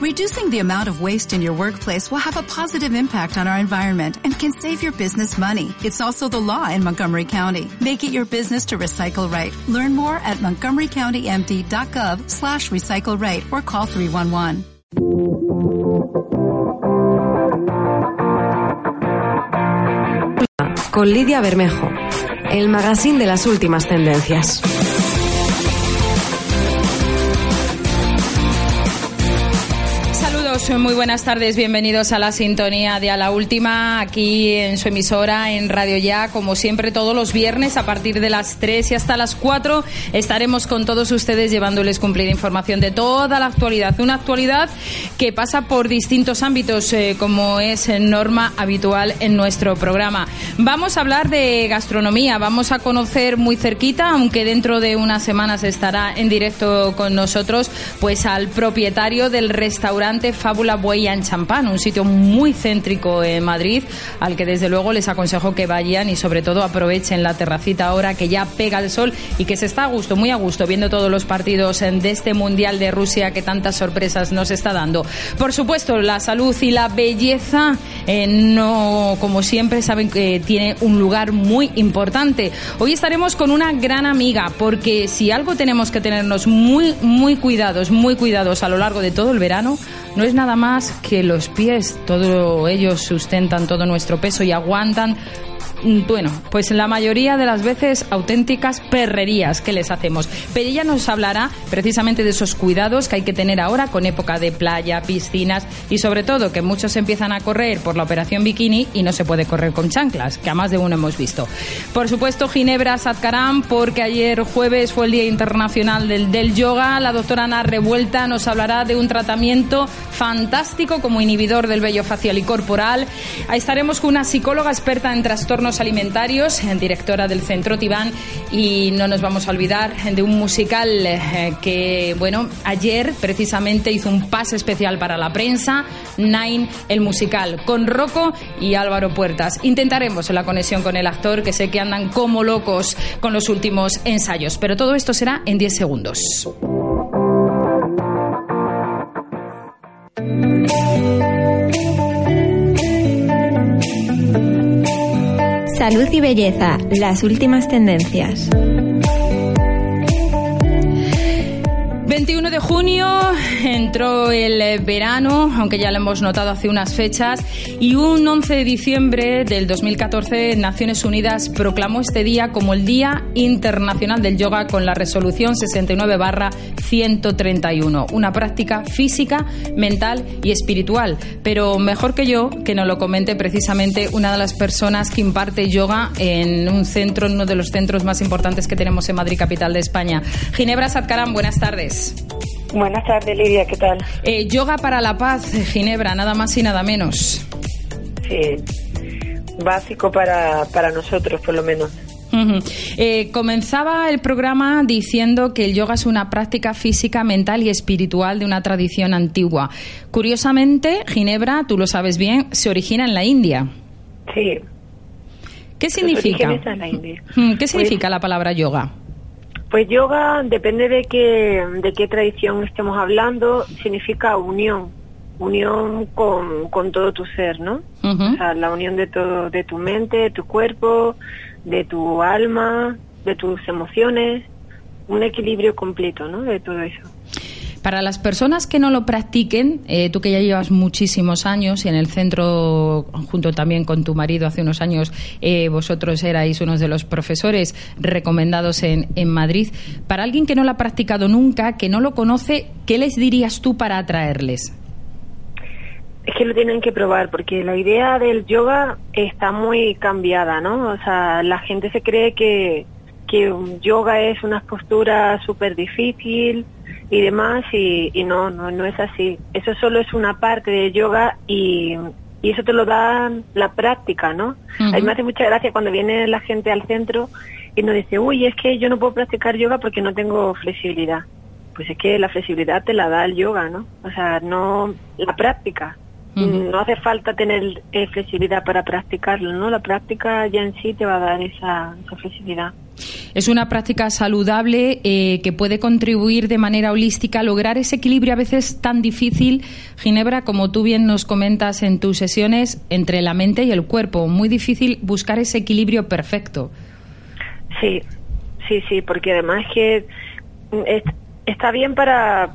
Reducing the amount of waste in your workplace will have a positive impact on our environment and can save your business money. It's also the law in Montgomery County. Make it your business to recycle right. Learn more at montgomerycountymd.gov slash recycle right or call 311. Con Lidia Bermejo, el magazine de las últimas tendencias. Muy buenas tardes, bienvenidos a la sintonía de A la Última, aquí en su emisora, en Radio Ya, como siempre todos los viernes a partir de las 3 y hasta las 4 estaremos con todos ustedes llevándoles cumplida información de toda la actualidad, una actualidad que pasa por distintos ámbitos, eh, como es norma habitual en nuestro programa. Vamos a hablar de gastronomía, vamos a conocer muy cerquita, aunque dentro de unas semanas estará en directo con nosotros, pues al propietario del restaurante Fábula Buella en Champán, un sitio muy céntrico en Madrid, al que desde luego les aconsejo que vayan y sobre todo aprovechen la terracita ahora que ya pega el sol y que se está a gusto, muy a gusto, viendo todos los partidos de este Mundial de Rusia que tantas sorpresas nos está dando. Por supuesto, la salud y la belleza, eh, no, como siempre, saben que tiene un lugar muy importante. Hoy estaremos con una gran amiga, porque si algo tenemos que tenernos muy, muy cuidados, muy cuidados a lo largo de todo el verano, no es nada más que los pies. Todos ellos sustentan todo nuestro peso y aguantan bueno, pues la mayoría de las veces auténticas perrerías que les hacemos. Pero ella nos hablará precisamente de esos cuidados que hay que tener ahora con época de playa, piscinas y sobre todo que muchos empiezan a correr por la operación bikini y no se puede correr con chanclas, que a más de uno hemos visto. Por supuesto, Ginebra Satkaram, porque ayer jueves fue el Día Internacional del, del Yoga. La doctora Ana Revuelta nos hablará de un tratamiento fantástico como inhibidor del vello facial y corporal. Ahí estaremos con una psicóloga experta en trastornos alimentarios, directora del Centro Tibán, y no nos vamos a olvidar de un musical eh, que, bueno, ayer precisamente hizo un pase especial para la prensa, Nine, el musical, con Rocco y Álvaro Puertas. Intentaremos la conexión con el actor, que sé que andan como locos con los últimos ensayos, pero todo esto será en 10 segundos. Salud y belleza, las últimas tendencias. 21 de junio entró el verano, aunque ya lo hemos notado hace unas fechas, y un 11 de diciembre del 2014 Naciones Unidas proclamó este día como el Día Internacional del Yoga con la resolución 69-131, una práctica física, mental y espiritual. Pero mejor que yo, que nos lo comente precisamente una de las personas que imparte yoga en un centro, uno de los centros más importantes que tenemos en Madrid, capital de España. Ginebra Satkaram, buenas tardes. Buenas tardes, Lidia, ¿qué tal? Eh, yoga para la paz, Ginebra, nada más y nada menos. Sí, básico para, para nosotros, por lo menos. Eh, comenzaba el programa diciendo que el yoga es una práctica física, mental y espiritual de una tradición antigua. Curiosamente, Ginebra, tú lo sabes bien, se origina en la India. Sí. ¿Qué significa? ¿Qué significa la palabra yoga? Pues yoga, depende de qué, de qué tradición estemos hablando, significa unión, unión con, con todo tu ser, ¿no? O sea, la unión de todo, de tu mente, de tu cuerpo, de tu alma, de tus emociones, un equilibrio completo, ¿no? De todo eso. Para las personas que no lo practiquen, eh, tú que ya llevas muchísimos años y en el centro, junto también con tu marido hace unos años, eh, vosotros erais unos de los profesores recomendados en, en Madrid. Para alguien que no lo ha practicado nunca, que no lo conoce, ¿qué les dirías tú para atraerles? Es que lo tienen que probar porque la idea del yoga está muy cambiada, ¿no? O sea, la gente se cree que, que yoga es una postura súper difícil, y demás y, y no, no, no es así. Eso solo es una parte de yoga y, y eso te lo da la práctica, ¿no? A mí me hace mucha gracia cuando viene la gente al centro y nos dice, uy, es que yo no puedo practicar yoga porque no tengo flexibilidad. Pues es que la flexibilidad te la da el yoga, ¿no? O sea, no la práctica. No hace falta tener eh, flexibilidad para practicarlo, ¿no? La práctica ya en sí te va a dar esa, esa flexibilidad. Es una práctica saludable eh, que puede contribuir de manera holística a lograr ese equilibrio a veces tan difícil, Ginebra, como tú bien nos comentas en tus sesiones, entre la mente y el cuerpo. Muy difícil buscar ese equilibrio perfecto. Sí, sí, sí, porque además que está bien para,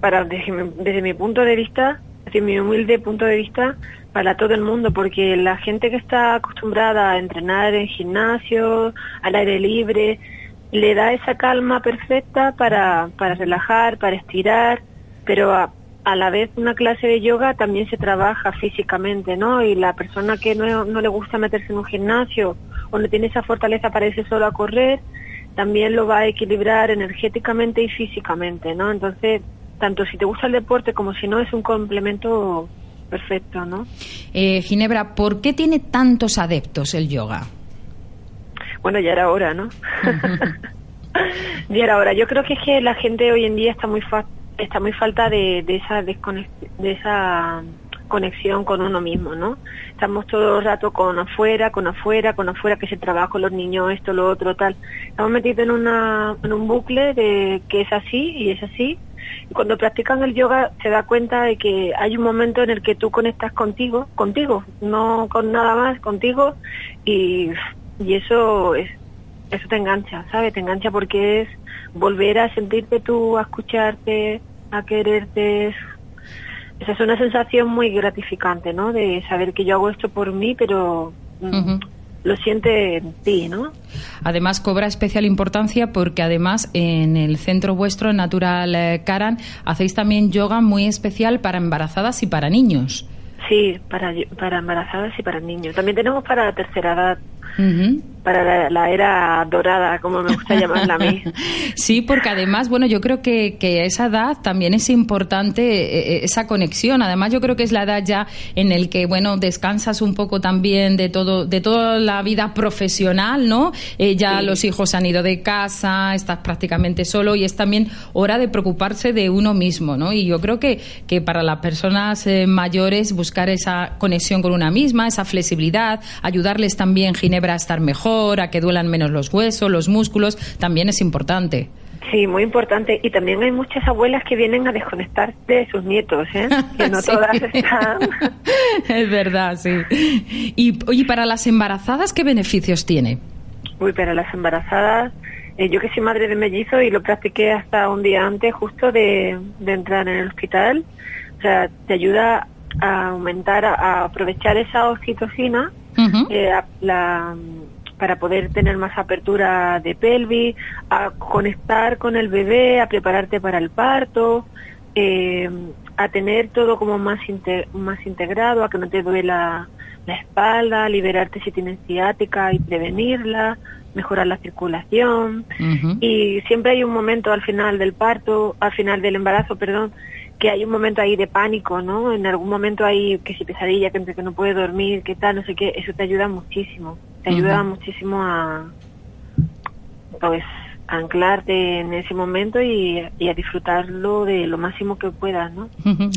para desde mi punto de vista, desde mi humilde punto de vista, para todo el mundo, porque la gente que está acostumbrada a entrenar en gimnasio, al aire libre, le da esa calma perfecta para, para relajar, para estirar, pero a, a, la vez una clase de yoga también se trabaja físicamente, ¿no? Y la persona que no, no le gusta meterse en un gimnasio o no tiene esa fortaleza para irse solo a correr, también lo va a equilibrar energéticamente y físicamente, ¿no? Entonces, tanto si te gusta el deporte como si no, es un complemento perfecto, ¿no? Eh, Ginebra, ¿por qué tiene tantos adeptos el yoga? Bueno, ya era hora, ¿no? ya era hora. Yo creo que es que la gente hoy en día está muy está muy falta de, de esa de esa conexión con uno mismo, ¿no? Estamos todo el rato con afuera, con afuera, con afuera, que se trabaja con los niños, esto, lo otro, tal. Estamos metidos en, una, en un bucle de que es así y es así, cuando practican el yoga se da cuenta de que hay un momento en el que tú conectas contigo, contigo, no con nada más, contigo, y, y eso es, eso te engancha, ¿sabes? Te engancha porque es volver a sentirte tú, a escucharte, a quererte. Esa es una sensación muy gratificante, ¿no? De saber que yo hago esto por mí, pero mm, lo siente en ti, ¿no? Además, cobra especial importancia porque además en el centro vuestro, Natural eh, Karan, hacéis también yoga muy especial para embarazadas y para niños. Sí, para, para embarazadas y para niños. También tenemos para la tercera edad para la, era dorada, como me gusta llamarla a mí. sí, porque además, bueno, yo creo que, que, a esa edad también es importante eh, eh, esa conexión. Además, yo creo que es la edad ya en el que, bueno, descansas un poco también de todo, de toda la vida profesional, ¿no? Eh, ya los hijos han ido de casa, estás prácticamente solo y es también hora de preocuparse de uno mismo, ¿no? Y yo creo que, que para las personas mayores buscar esa conexión con una misma, esa flexibilidad, ayudarles también, Ginebra, a estar mejor, a que duelan menos los huesos, los músculos, también es importante. Sí, muy importante. Y también hay muchas abuelas que vienen a desconectar de sus nietos, ¿eh? Que no todas están. es verdad, sí. Y, oye, para las embarazadas, ¿qué beneficios tiene? Uy, para las embarazadas, eh, yo que soy madre de mellizo y lo practiqué hasta un día antes, justo de, entrar en el hospital, o sea, te ayuda a aumentar, a aprovechar esa oxitocina eh, la, para poder tener más apertura de pelvis, a conectar con el bebé, a prepararte para el parto, eh, a tener todo como más, más integrado, a que no te duela la espalda, liberarte si tienes ciática y prevenirla, mejorar la circulación. Y siempre hay un momento al final del parto, al final del embarazo, perdón, que hay un momento ahí de pánico, ¿no? En algún momento hay que si pesadilla, que, que no puede dormir, que tal, no sé qué, eso te ayuda muchísimo, te ayuda muchísimo a, pues, anclarte en ese momento y, a disfrutarlo de lo máximo que puedas, ¿no?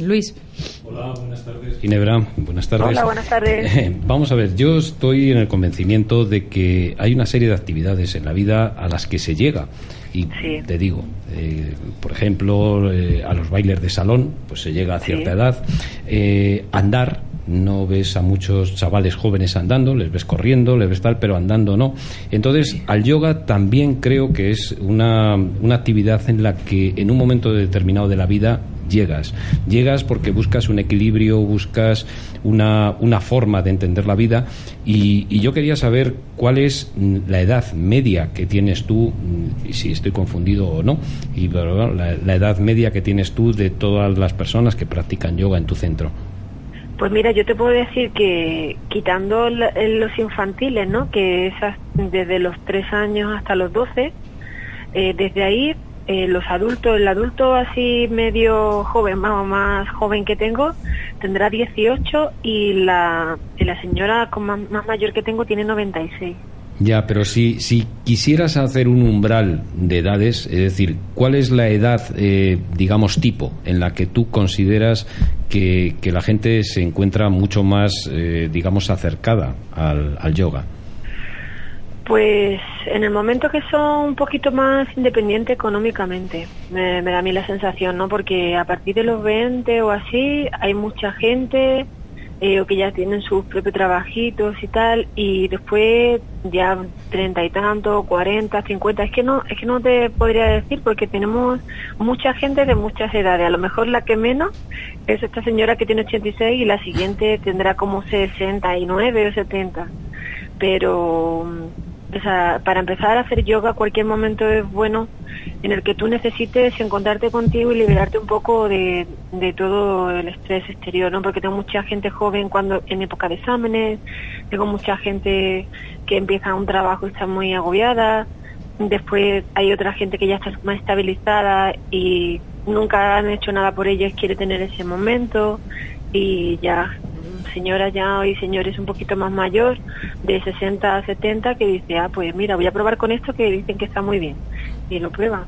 Luis. Hola, buenas tardes. Ginebra, buenas tardes. Hola, buenas tardes. vamos a ver, yo estoy en el convencimiento de que hay una serie de actividades en la vida a las que se llega. Y te digo, eh, por ejemplo, eh, a los bailes de salón, pues se llega a cierta edad. Eh, andar, no ves a muchos chavales jóvenes andando, les ves corriendo, les ves tal, pero andando no. Entonces, al yoga también creo que es una, una actividad en la que en un momento determinado de la vida llegas. Llegas porque buscas un equilibrio, buscas una, una forma de entender la vida y, yo quería saber cuál es la edad media que tienes tú, y si estoy confundido o no, y la, la edad media que tienes tú de todas las personas que practican yoga en tu centro. Pues mira, yo te puedo decir que quitando los infantiles, ¿no? Que es desde los 3 años hasta los 12, eh, desde ahí eh, los adultos, el adulto así medio joven, más más joven que tengo, tendrá 18 y la, la señora más, más mayor que tengo tiene 96. Ya, pero si, si quisieras hacer un umbral de edades, es decir, ¿cuál es la edad, eh, digamos, tipo en la que tú consideras que, la gente se encuentra mucho más, eh, digamos, acercada al, yoga? Pues en el momento que son un poquito más independientes económicamente, me, da a mí la sensación, ¿no? Porque a partir de los 20 o así hay mucha gente eh, o que ya tienen sus propios trabajitos y tal, y después ya treinta y tanto, cuarenta, cincuenta, es que no, es que no te podría decir porque tenemos mucha gente de muchas edades, a lo mejor la que menos es esta señora que tiene 86 y la siguiente tendrá como 69 o 70, pero o sea, para empezar a hacer yoga cualquier momento es bueno en el que tú necesites encontrarte contigo y liberarte un poco de, de todo el estrés exterior, ¿no? Porque tengo mucha gente joven cuando en época de exámenes, tengo mucha gente que empieza un trabajo y está muy agobiada, después hay otra gente que ya está más estabilizada y nunca han hecho nada por ellos, quiere tener ese momento y ya señora ya hoy señores un poquito más mayor, de 60 a 70, que dice, ah, pues mira, voy a probar con esto que dicen que está muy bien. Y lo prueba.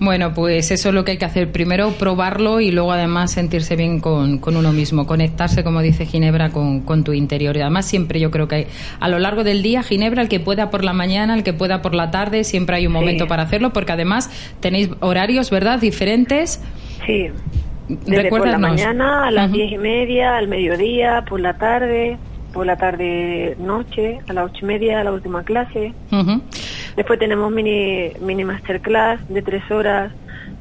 Bueno, pues eso es lo que hay que hacer. Primero probarlo y luego además sentirse bien con, uno mismo, conectarse, como dice Ginebra, con, tu interior. Y además siempre yo creo que hay, a lo largo del día, Ginebra, el que pueda por la mañana, el que pueda por la tarde, siempre hay un momento para hacerlo, porque además tenéis horarios, ¿verdad?, diferentes. Sí. Desde por la mañana a las diez y media, al mediodía, por la tarde, por la tarde noche, a las ocho y media, a la última clase. Después tenemos mini, mini masterclass de tres horas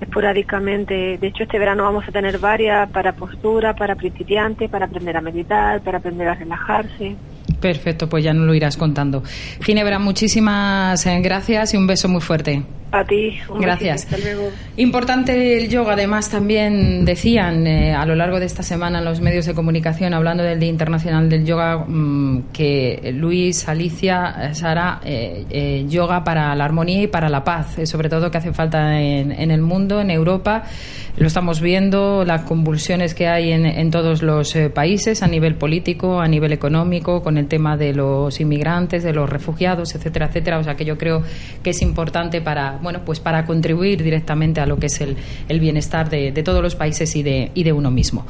esporádicamente. De hecho, este verano vamos a tener varias para postura, para principiantes, para aprender a meditar, para aprender a relajarse. Perfecto, pues ya nos lo irás contando. Ginebra, muchísimas eh, gracias y un beso muy fuerte. A ti, un Gracias. Importante el yoga, además también decían eh, a lo largo de esta semana en los medios de comunicación, hablando del Día Internacional del Yoga, mm, que Luis, Alicia, eh, Sara, yoga para la armonía y para la paz, sobre todo que hace falta en, en, el mundo, en Europa. Lo estamos viendo, las convulsiones que hay en, en todos los países a nivel político, a nivel económico, con el tema de los inmigrantes, de los refugiados, etcétera, etcétera. O sea que yo creo que es importante para, bueno, pues para contribuir directamente a lo que es el, el bienestar de, de, todos los países y de, y de uno mismo.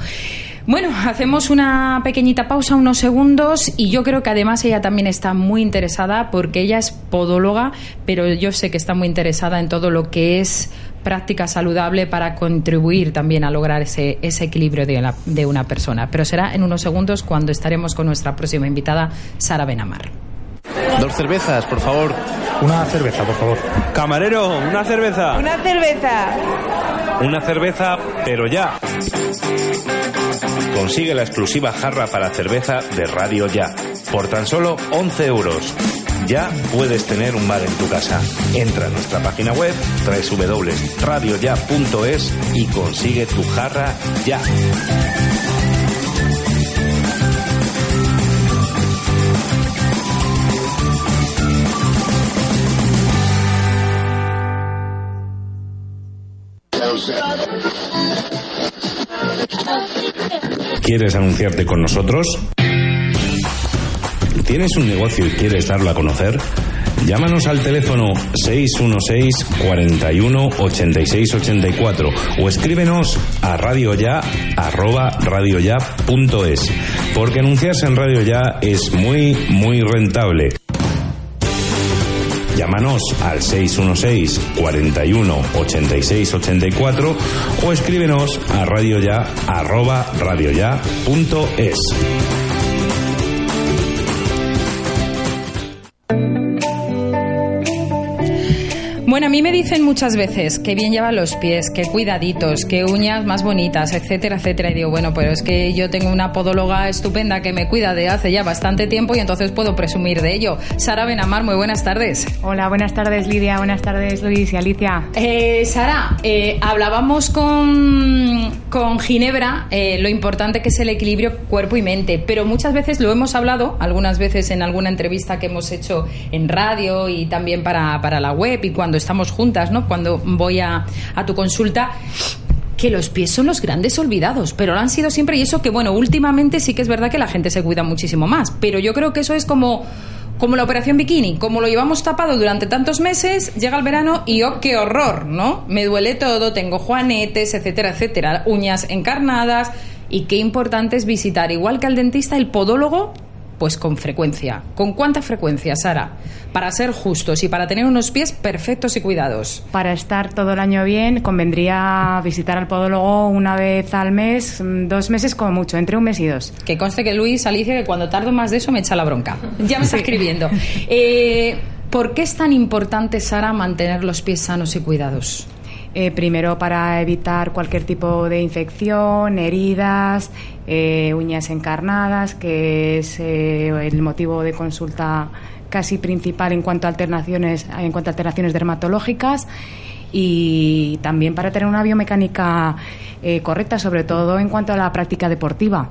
Bueno, hacemos una pequeñita pausa, unos segundos, y yo creo que además ella también está muy interesada porque ella es podóloga, pero yo sé que está muy interesada en todo lo que es práctica saludable para contribuir también a lograr ese, ese equilibrio de, de una persona. Pero será en unos segundos cuando estaremos con nuestra próxima invitada, Sara Benamar. Dos cervezas, por favor. Una cerveza, por favor. Camarero, una cerveza. Una cerveza. Una cerveza, pero ya. Consigue la exclusiva jarra para cerveza de Radio Ya, por tan solo 11 euros ya puedes tener un bar en tu casa. Entra a nuestra página web www.radioya.es y consigue tu jarra ya. ¿Quieres anunciarte con nosotros? ¿Tienes un negocio y quieres darlo a conocer? Llámanos al teléfono 616 41 86 84 o escríbenos a radioya arroba radioya.es porque anunciarse en Radio Ya es muy muy rentable. Llámanos al 616 41 86 84 o escríbenos a radioya Bueno, a mí me dicen muchas veces que bien llevan los pies, que cuidaditos, que uñas más bonitas, etcétera, etcétera. Y digo, bueno, pero es que yo tengo una podóloga estupenda que me cuida de hace ya bastante tiempo y entonces puedo presumir de ello. Sara Benamar, muy buenas tardes. Hola, buenas tardes Lidia, buenas tardes Luis y Alicia. Eh, Sara, eh, hablábamos con, con Ginebra eh, lo importante que es el equilibrio cuerpo y mente, pero muchas veces lo hemos hablado, algunas veces en alguna entrevista que hemos hecho en radio y también para, para la web y cuando estamos juntas, ¿no? Cuando voy a, a tu consulta que los pies son los grandes olvidados, pero lo han sido siempre y eso que bueno, últimamente sí que es verdad que la gente se cuida muchísimo más, pero yo creo que eso es como como la operación bikini, como lo llevamos tapado durante tantos meses, llega el verano y oh, qué horror, ¿no? Me duele todo, tengo juanetes, etcétera, etcétera, uñas encarnadas y qué importante es visitar, igual que al dentista, el podólogo Pues con frecuencia. ¿Con cuánta frecuencia, Sara? Para ser justos y para tener unos pies perfectos y cuidados. Para estar todo el año bien, convendría visitar al podólogo una vez al mes, mm, dos meses como mucho, entre un mes y dos. Que conste que Luis, Alicia, que cuando tardo más de eso me echa la bronca. Ya me está escribiendo. Eh, ¿Por qué es tan importante, Sara, mantener los pies sanos y cuidados? Eh, primero para evitar cualquier tipo de infección, heridas, eh, uñas encarnadas, que es eh, el motivo de consulta casi principal en cuanto a alternaciones, en cuanto a alteraciones dermatológicas y también para tener una biomecánica correcta, sobre todo en cuanto a la práctica deportiva.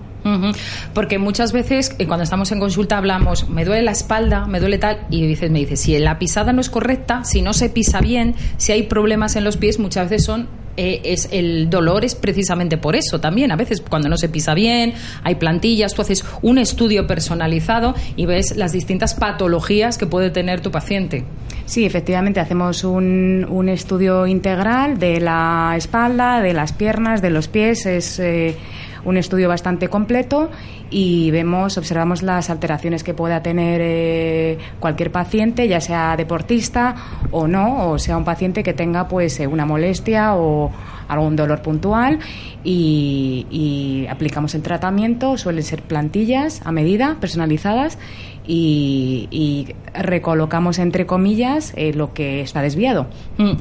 Porque muchas veces eh, cuando estamos en consulta hablamos, me duele la espalda, me duele tal, y dices, me dice, si la pisada no es correcta, si no se pisa bien, si hay problemas en los pies, muchas veces son eh, es el dolor es precisamente por eso también. A veces cuando no se pisa bien, hay plantillas, tú haces un estudio personalizado y ves las distintas patologías que puede tener tu paciente. Sí, efectivamente, hacemos un, un estudio integral de la espalda, de las piernas, de los pies. Es. Eh, un estudio bastante completo y vemos, observamos las alteraciones que pueda tener eh, cualquier paciente, ya sea deportista o no, o sea un paciente que tenga pues eh, una molestia o algún dolor puntual y, y aplicamos el tratamiento, suelen ser plantillas a medida, personalizadas y, recolocamos entre comillas eh, lo que está desviado. Mm.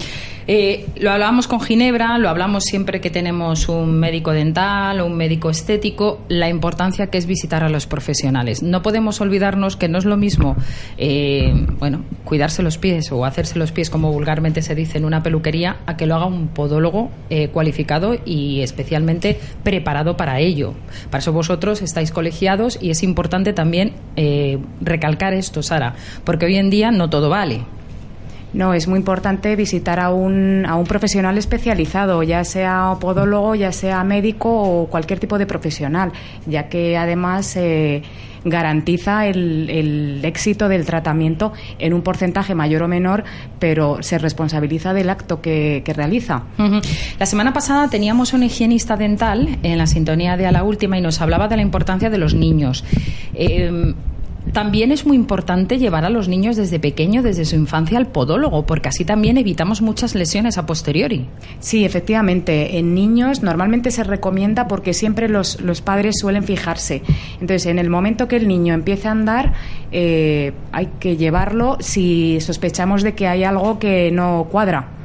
Eh, lo hablábamos con Ginebra, lo hablamos siempre que tenemos un médico dental o un médico estético, la importancia que es visitar a los profesionales. No podemos olvidarnos que no es lo mismo, eh, bueno, cuidarse los pies o hacerse los pies, como vulgarmente se dice en una peluquería, a que lo haga un podólogo cualificado y especialmente preparado para ello. Para eso vosotros estáis colegiados y es importante también recalcar esto, Sara, porque hoy en día no todo vale. No, es muy importante visitar a un, a un profesional especializado, ya sea podólogo, ya sea médico o cualquier tipo de profesional, ya que además eh, garantiza el, el, éxito del tratamiento en un porcentaje mayor o menor, pero se responsabiliza del acto que, que realiza. La semana pasada teníamos un higienista dental en la sintonía de A la Última y nos hablaba de la importancia de los niños. Eh, también es muy importante llevar a los niños desde pequeño, desde su infancia, al podólogo, porque así también evitamos muchas lesiones a posteriori. Sí, efectivamente. En niños normalmente se recomienda porque siempre los, padres suelen fijarse. Entonces, en el momento que el niño empiece a andar, eh, hay que llevarlo si sospechamos de que hay algo que no cuadra.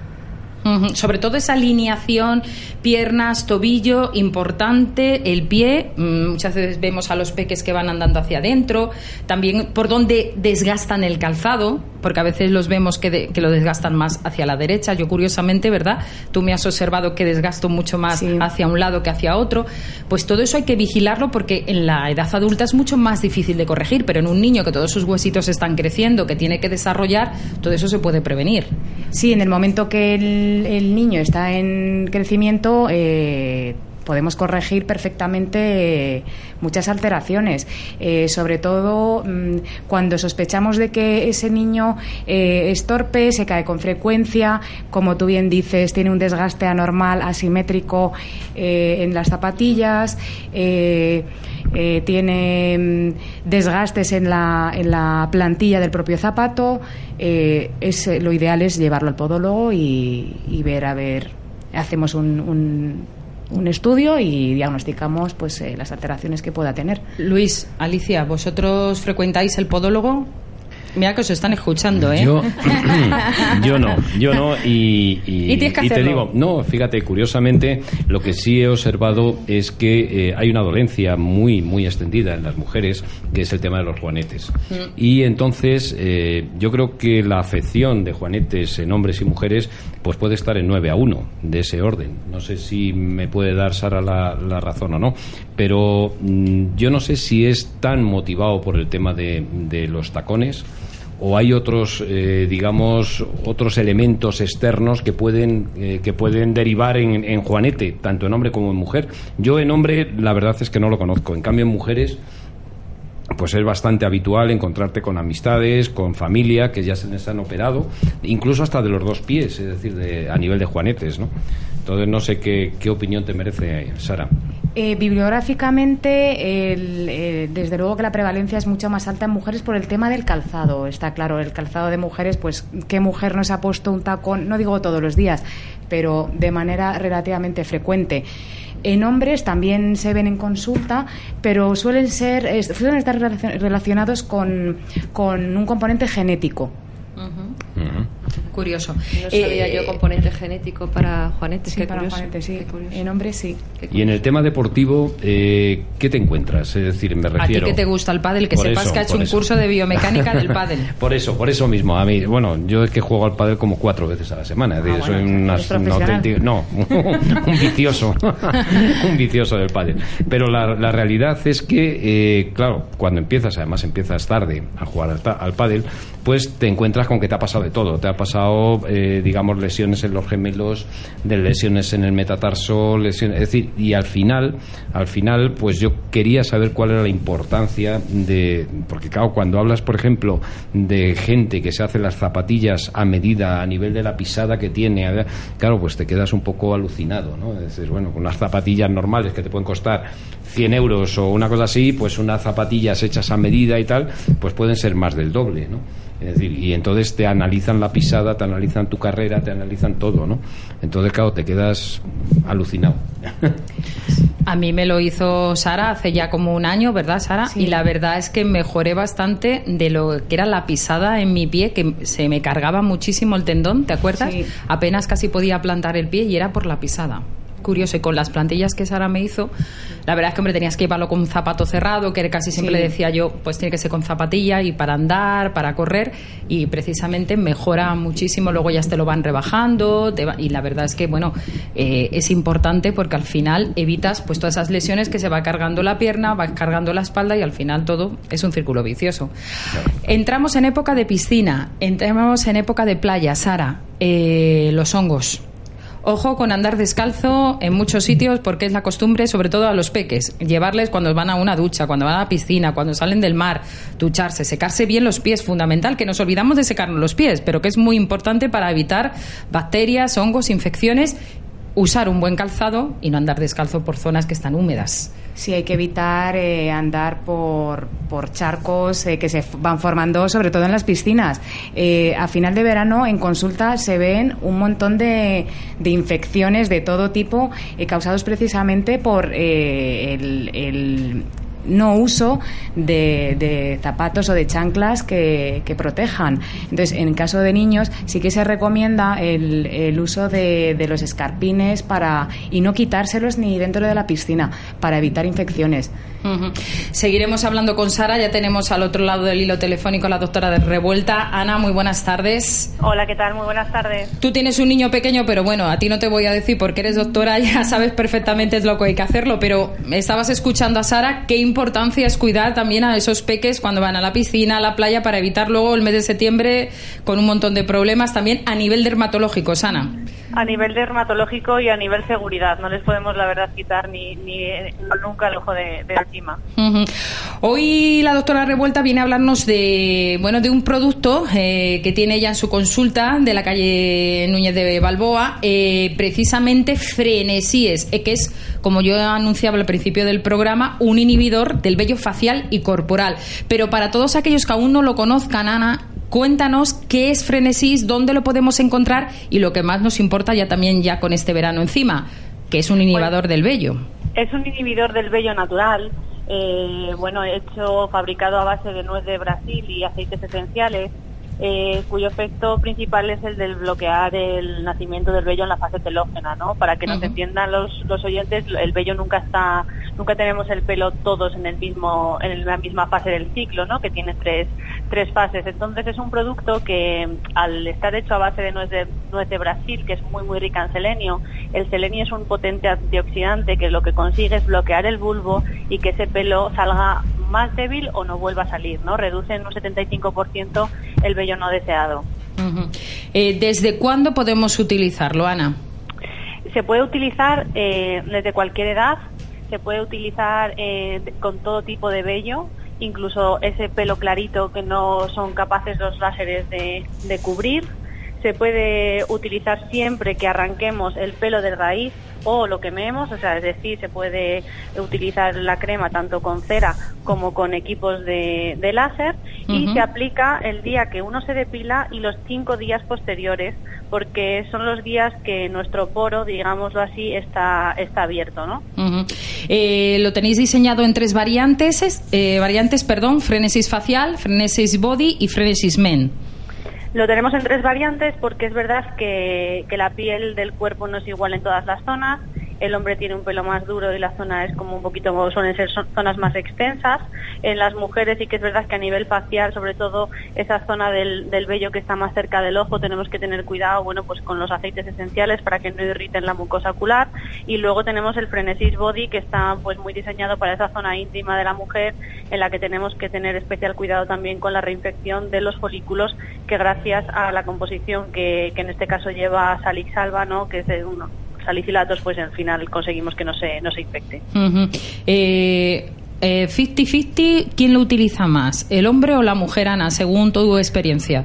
Sobre todo esa alineación, piernas, tobillo, importante, el pie. Mm, muchas veces vemos a los peques que van andando hacia adentro. También por donde desgastan el calzado, porque a veces los vemos que, lo desgastan más hacia la derecha. Yo, curiosamente, ¿verdad? Tú me has observado que desgasto mucho más hacia un lado que hacia otro. Pues todo eso hay que vigilarlo porque en la edad adulta es mucho más difícil de corregir, pero en un niño que todos sus huesitos están creciendo, que tiene que desarrollar, todo eso se puede prevenir. Sí, en el momento que el el, niño está en crecimiento, eh, podemos corregir perfectamente muchas alteraciones, eh, sobre todo mm, cuando sospechamos de que ese niño eh, es torpe, se cae con frecuencia, como tú bien dices, tiene un desgaste anormal, asimétrico en las zapatillas. Tiene mm, desgastes en la, en la, plantilla del propio zapato, es, lo ideal es llevarlo al podólogo y, ver, a ver, hacemos un, un estudio y diagnosticamos pues eh, las alteraciones que pueda tener. Luis, Alicia, ¿vosotros frecuentáis el podólogo? Mira que os están escuchando, ¿eh? Yo, no, yo no. Y, te digo, no, fíjate, curiosamente, lo que sí he observado es que eh, hay una dolencia muy, muy extendida en las mujeres, que es el tema de los juanetes. Mm. Y entonces, eh, yo creo que la afección de juanetes en hombres y mujeres, pues puede estar en 9 a 1 de ese orden. No sé si me puede dar Sara la, la razón o no, pero mm, yo no sé si es tan motivado por el tema de, de los tacones o hay otros eh, digamos otros elementos externos que pueden eh, que pueden derivar en, en, Juanete tanto en hombre como en mujer yo en hombre la verdad es que no lo conozco en cambio en mujeres pues es bastante habitual encontrarte con amistades, con familia que ya se les han operado, incluso hasta de los dos pies, es decir, de, a nivel de juanetes, ¿no? Entonces no sé qué, qué opinión te merece, Sara. Eh, bibliográficamente, el, eh, desde luego que la prevalencia es mucho más alta en mujeres por el tema del calzado. Está claro, el calzado de mujeres, pues, ¿qué mujer no se ha puesto un tacón? No digo todos los días, pero de manera relativamente frecuente. En hombres también se ven en consulta, pero suelen, ser, suelen estar relacionados con, con un componente genético. Curioso. No sabía yo eh, componente genético para Juanete. Sí, para Juanete, sí. En hombres sí. Y en el tema deportivo, eh, ¿qué te encuentras? Es decir, me refiero... A ti que te gusta el pádel, que sepas que ha hecho un curso de biomecánica del pádel. por eso, por eso mismo. A mí, bueno, yo es que juego al pádel como cuatro veces a la semana. Ah, soy un auténtico... No, un vicioso. un vicioso del pádel. Pero la, la realidad es que, eh, claro, cuando empiezas, además empiezas tarde a jugar al, al pádel, pues te encuentras con que te ha pasado de todo. Te ha pasado, eh, digamos, lesiones en los gemelos, de lesiones en el metatarso, lesiones, es decir, y al final, al final, pues yo quería saber cuál era la importancia de, porque claro, cuando hablas, por ejemplo, de gente que se hace las zapatillas a medida, a nivel de la pisada que tiene, claro, pues te quedas un poco alucinado, ¿no? Es decir, bueno, con unas zapatillas normales que te pueden costar 100 euros o una cosa así, pues unas zapatillas hechas a medida y tal, pues pueden ser más del doble, ¿no? Es decir, y entonces te analizan la pisada, te analizan tu carrera, te analizan todo, ¿no? Entonces, claro, te quedas alucinado. A mí me lo hizo Sara hace ya como un año, ¿verdad, Sara? Y la verdad es que mejoré bastante de lo que era la pisada en mi pie, que se me cargaba muchísimo el tendón, ¿te acuerdas? Apenas casi podía plantar el pie y era por la pisada curioso y con las plantillas que Sara me hizo, la verdad es que hombre tenías que llevarlo con un zapato cerrado, que casi siempre le decía yo, pues tiene que ser con zapatilla y para andar, para correr y precisamente mejora muchísimo, luego ya te lo van rebajando y la verdad es que bueno, eh, es importante porque al final evitas pues todas esas lesiones que se va cargando la pierna, va cargando la espalda y al final todo es un círculo vicioso. Entramos en época de piscina, entramos en época de playa, Sara, eh, los hongos. Ojo con andar descalzo en muchos sitios porque es la costumbre, sobre todo a los peques, llevarles cuando van a una ducha, cuando van a la piscina, cuando salen del mar, ducharse, secarse bien los pies, fundamental, que nos olvidamos de secarnos los pies, pero que es muy importante para evitar bacterias, hongos, infecciones usar un buen calzado y no andar descalzo por zonas que están húmedas. Sí, hay que evitar eh, andar por, por charcos eh, que se van formando, sobre todo en las piscinas. Eh, a final de verano, en consulta, se ven un montón de, de infecciones de todo tipo causados precisamente por el no uso de, zapatos o de chanclas que, protejan. Entonces, en caso de niños, sí que se recomienda el, el uso de, de, los escarpines para y no quitárselos ni dentro de la piscina para evitar infecciones. Seguiremos hablando con Sara. Ya tenemos al otro lado del hilo telefónico a la doctora de Revuelta. Ana, muy buenas tardes. Hola, ¿qué tal? Muy buenas tardes. Tú tienes un niño pequeño, pero bueno, a ti no te voy a decir porque eres doctora, ya sabes perfectamente es lo que hay que hacerlo. Pero estabas escuchando a Sara, qué importancia es cuidar también a esos peques cuando van a la piscina, a la playa, para evitar luego el mes de septiembre con un montón de problemas también a nivel dermatológico, Sana a nivel dermatológico y a nivel seguridad. No les podemos, la verdad, quitar ni, ni nunca el ojo de, encima. Hoy la doctora Revuelta viene a hablarnos de, bueno, de un producto eh, que tiene ella en su consulta de la calle Núñez de Balboa, eh, precisamente Frenesíes, eh, que es, como yo anunciaba al principio del programa, un inhibidor del vello facial y corporal. Pero para todos aquellos que aún no lo conozcan, Ana, Cuéntanos qué es Frenesis, dónde lo podemos encontrar y lo que más nos importa ya también ya con este verano encima, que es un inhibidor pues, del vello. Es un inhibidor del vello natural, eh, bueno, hecho, fabricado a base de nuez de Brasil y aceites esenciales eh, cuyo efecto principal es el de bloquear el nacimiento del vello en la fase telógena, ¿no? Para que nos entiendan los, los oyentes, el vello nunca está, nunca tenemos el pelo todos en el mismo, en la misma fase del ciclo, ¿no? Que tiene tres, tres fases. Entonces es un producto que al estar hecho a base de nuez de, nuez de Brasil, que es muy muy rica en selenio, el selenio es un potente antioxidante que lo que consigue es bloquear el bulbo y que ese pelo salga más débil o no vuelva a salir, ¿no? Reduce en un 75% el vello no deseado. Eh, ¿Desde cuándo podemos utilizarlo, Ana? Se puede utilizar eh, desde cualquier edad, se puede utilizar eh, con todo tipo de vello, incluso ese pelo clarito que no son capaces los láseres de, de cubrir se puede utilizar siempre que arranquemos el pelo de raíz o lo quememos, o sea, es decir, se puede utilizar la crema tanto con cera como con equipos de, láser y se aplica el día que uno se depila y los cinco días posteriores, porque son los días que nuestro poro, digámoslo así, está, está abierto, ¿no? Eh, lo tenéis diseñado en tres variantes, eh, variantes, perdón, frenesis facial, frenesis body y frenesis men. Lo tenemos en tres variantes porque es verdad que, la piel del cuerpo no es igual en todas las zonas el hombre tiene un pelo más duro y la zona es como un poquito, suelen ser zonas más extensas. En las mujeres sí que es verdad que a nivel facial, sobre todo esa zona del, del vello que está más cerca del ojo, tenemos que tener cuidado, bueno, pues con los aceites esenciales para que no irriten la mucosa ocular. Y luego tenemos el Frenesis Body que está pues muy diseñado para esa zona íntima de la mujer en la que tenemos que tener especial cuidado también con la reinfección de los folículos que gracias a la composición que, que en este caso lleva Salix-Alba, ¿no? que es de uno, salicilatos, pues al final conseguimos que no se, no se infecte. 50-50, eh, eh, ¿quién lo utiliza más? ¿El hombre o la mujer, Ana, según tu experiencia?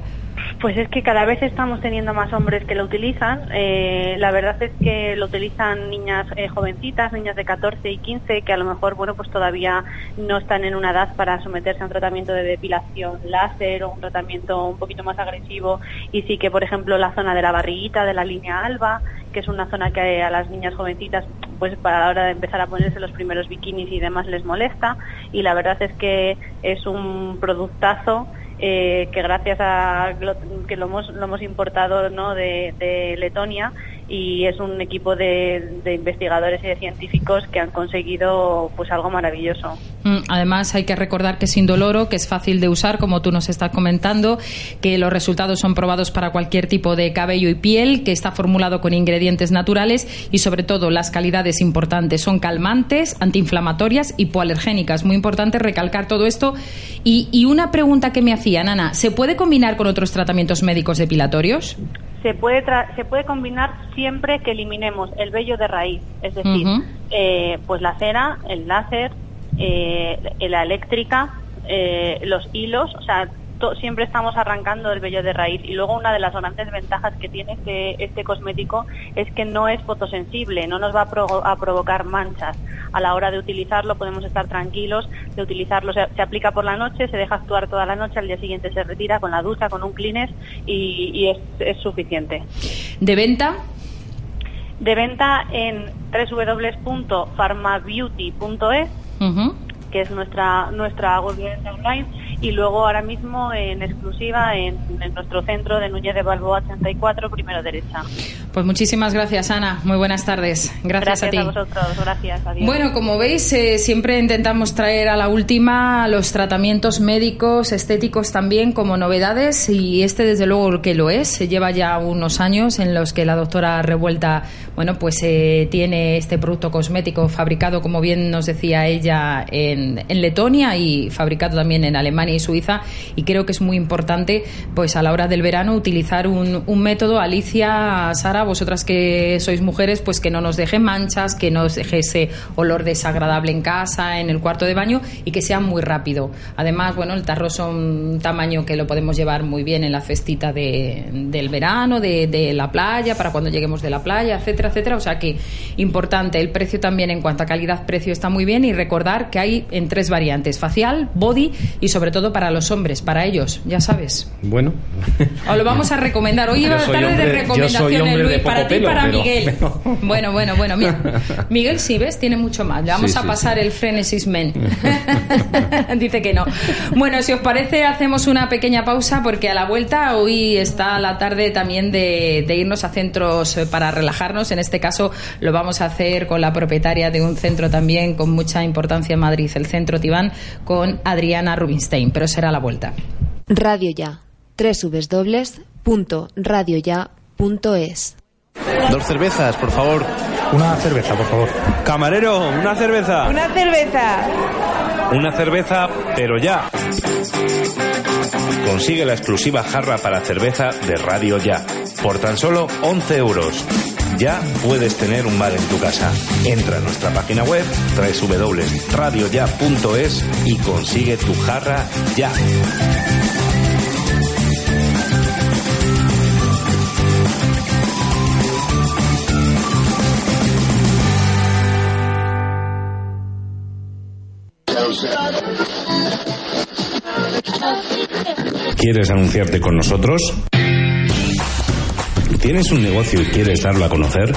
Pues es que cada vez estamos teniendo más hombres que lo utilizan. Eh, la verdad es que lo utilizan niñas eh, jovencitas, niñas de 14 y 15, que a lo mejor, bueno, pues todavía no están en una edad para someterse a un tratamiento de depilación láser o un tratamiento un poquito más agresivo. Y sí que, por ejemplo, la zona de la barriguita, de la línea alba, que es una zona que a las niñas jovencitas, pues para la hora de empezar a ponerse los primeros bikinis y demás les molesta. Y la verdad es que es un productazo eh, que gracias a que lo hemos, lo hemos importado ¿no? de, de Letonia y es un equipo de, investigadores y de científicos que han conseguido pues algo maravilloso. Mm, además hay que recordar que es indoloro, que es fácil de usar, como tú nos estás comentando, que los resultados son probados para cualquier tipo de cabello y piel, que está formulado con ingredientes naturales y sobre todo las calidades importantes son calmantes, antiinflamatorias, y hipoalergénicas. Muy importante recalcar todo esto. Y, y una pregunta que me hacía, Nana, ¿se puede combinar con otros tratamientos médicos depilatorios? Se puede, se puede combinar siempre que eliminemos el vello de raíz, es decir, eh, pues la cera, el láser, eh, la eléctrica, eh, los hilos, o sea, siempre estamos arrancando el vello de raíz y luego una de las grandes ventajas que tiene este, este cosmético es que no es fotosensible, no nos va a, provocar manchas. A la hora de utilizarlo podemos estar tranquilos de utilizarlo. Se, aplica por la noche, se deja actuar toda la noche, al día siguiente se retira con la ducha, con un cleaner y, es, es suficiente. ¿De venta? De venta en www.pharmabeauty.es, que es nuestra, nuestra web online y luego ahora mismo en exclusiva en, nuestro centro de Núñez de Balboa 84, primero derecha. Pues muchísimas gracias, Ana. Muy buenas tardes. Gracias, a ti. a vosotros. Gracias. Adiós. Bueno, como veis, eh, siempre intentamos traer a la última los tratamientos médicos, estéticos también como novedades y este desde luego que lo es. Se lleva ya unos años en los que la doctora Revuelta, bueno, pues eh, tiene este producto cosmético fabricado, como bien nos decía ella, en, en Letonia y fabricado también en Alemania y Suiza y creo que es muy importante pues a la hora del verano utilizar un, un método Alicia, Sara, vosotras que sois mujeres pues que no nos deje manchas, que no nos deje ese olor desagradable en casa, en el cuarto de baño y que sea muy rápido. Además, bueno, el tarro son un tamaño que lo podemos llevar muy bien en la cestita de, del verano, de, de la playa, para cuando lleguemos de la playa, etcétera, etcétera. O sea que importante, el precio también en cuanto a calidad-precio está muy bien y recordar que hay en tres variantes, facial, body y sobre todo para los hombres, para ellos, ya sabes. Bueno. O lo vamos a recomendar. Hoy iba a tarde de recomendaciones, Para ti y para Miguel. Bueno, bueno, bueno, mira. Miguel, si ves, tiene mucho más. Le vamos a pasar el Frenesis Men. Dice que no. Bueno, si os parece, hacemos una pequeña pausa porque a la vuelta hoy está la tarde también de, de irnos a centros para relajarnos. En este caso lo vamos a hacer con la propietaria de un centro también con mucha importancia en Madrid, el Centro Tibán, con Adriana Rubinstein pero será la vuelta. Radio Ya. www.radioya.es Dos cervezas, por favor. Una cerveza, por favor. Camarero, una cerveza. Una cerveza. Una cerveza, pero ya. Consigue la exclusiva jarra para cerveza de Radio Ya por tan solo 11 euros. Ya puedes tener un bar en tu casa. Entra a nuestra página web www.radioya.es y consigue tu jarra ya. ¿Quieres anunciarte con nosotros? ¿Tienes un negocio y quieres darlo a conocer?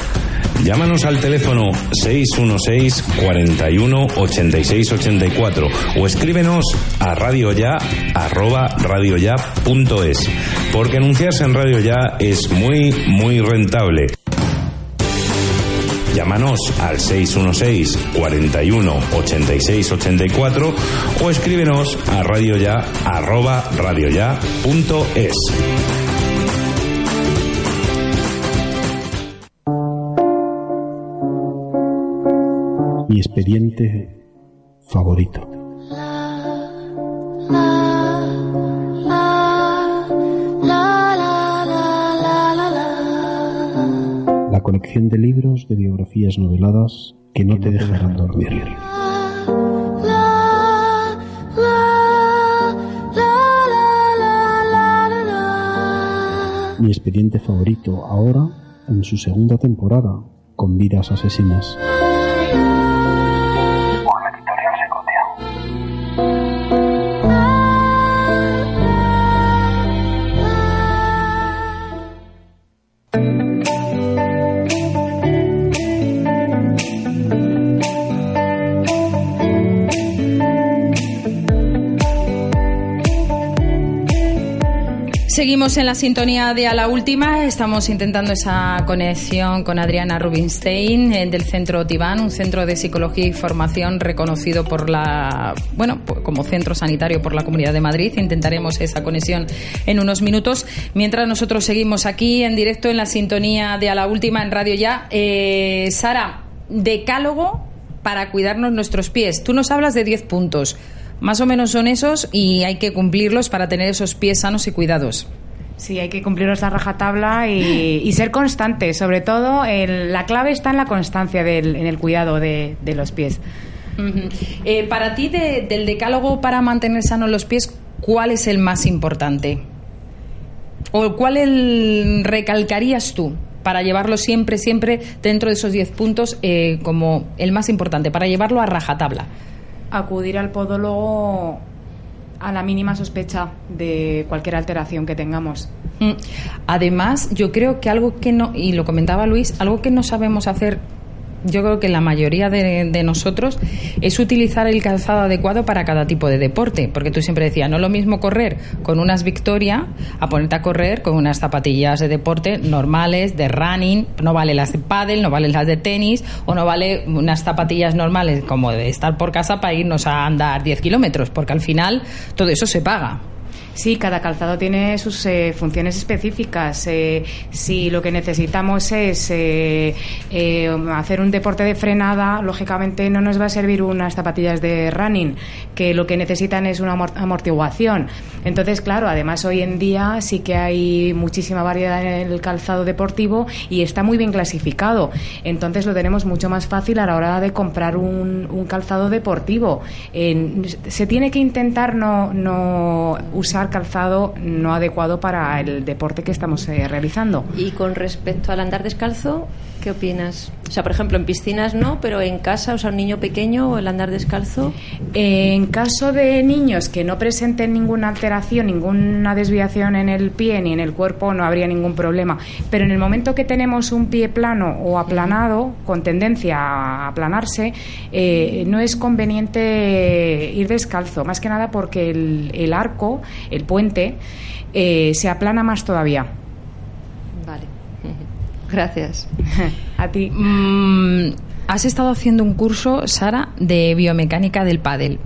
Llámanos al teléfono 616 41 86 84 o escríbenos a radioya.es porque anunciarse en Radio Ya es muy muy rentable. Llámanos al 616 41 86 84 o escríbenos a radioya arroba radioya.es. mi expediente favorito. La colección de libros de biografías noveladas que no te dejarán dormir. Mi expediente favorito ahora en su segunda temporada con vidas asesinas. Seguimos en la sintonía de A la Última. Estamos intentando esa conexión con Adriana Rubinstein eh, del Centro Tibán, un centro de psicología y formación reconocido por la, bueno, como centro sanitario por la Comunidad de Madrid. Intentaremos esa conexión en unos minutos. Mientras nosotros seguimos aquí en directo en la sintonía de A la Última en Radio Ya. Eh, Sara, decálogo para cuidarnos nuestros pies. Tú nos hablas de 10 puntos. Más o menos son esos y hay que cumplirlos para tener esos pies sanos y cuidados. Sí, hay que cumplirlos a rajatabla y, y ser constante. Sobre todo, el, la clave está en la constancia del, en el cuidado de, de los pies. Eh, para ti, de- del decálogo para mantener sanos los pies, ¿cuál es el más importante? ¿O cuál el recalcarías tú para llevarlo siempre, siempre dentro de esos 10 puntos eh, como el más importante, para llevarlo a rajatabla? Acudir al podólogo a la mínima sospecha de cualquier alteración que tengamos. Mm. Además, yo creo que algo que no, y lo comentaba Luis, algo que no sabemos hacer, yo creo que la mayoría de, de nosotros, es utilizar el calzado adecuado para cada tipo de deporte. Porque tú siempre decías, no es lo mismo correr con unas Victoria a ponerte a correr con unas zapatillas de deporte normales, de running, no vale las de pádel, no vale las de tenis, o no vale unas zapatillas normales como de estar por casa para irnos a andar 10 kilómetros, porque al final todo eso se paga. Sí, cada calzado tiene sus eh, funciones específicas. Eh, si lo que necesitamos es eh, eh, hacer un deporte de frenada, lógicamente no nos va a servir unas zapatillas de running, que lo que necesitan es una amor- amortiguación. Entonces, claro, además hoy en día sí que hay muchísima variedad en el calzado deportivo y está muy bien clasificado. Entonces lo tenemos mucho más fácil a la hora de comprar un, un calzado deportivo. Se tiene que intentar no, no usar calzado no adecuado para el deporte que estamos eh, realizando. Y con respecto al andar descalzo, ¿qué opinas? O sea, por ejemplo, en piscinas no, pero en casa, o sea, un niño pequeño o el andar descalzo. En caso de niños que no presenten ninguna alteración, ninguna desviación en el pie ni en el cuerpo, no habría ningún problema. Pero en el momento que tenemos un pie plano o aplanado, con tendencia a aplanarse, eh, no es conveniente ir descalzo, más que nada porque el, el arco, el puente, eh, se aplana más todavía. Gracias. a ti. Mm, has estado haciendo un curso, Sara, de biomecánica del pádel.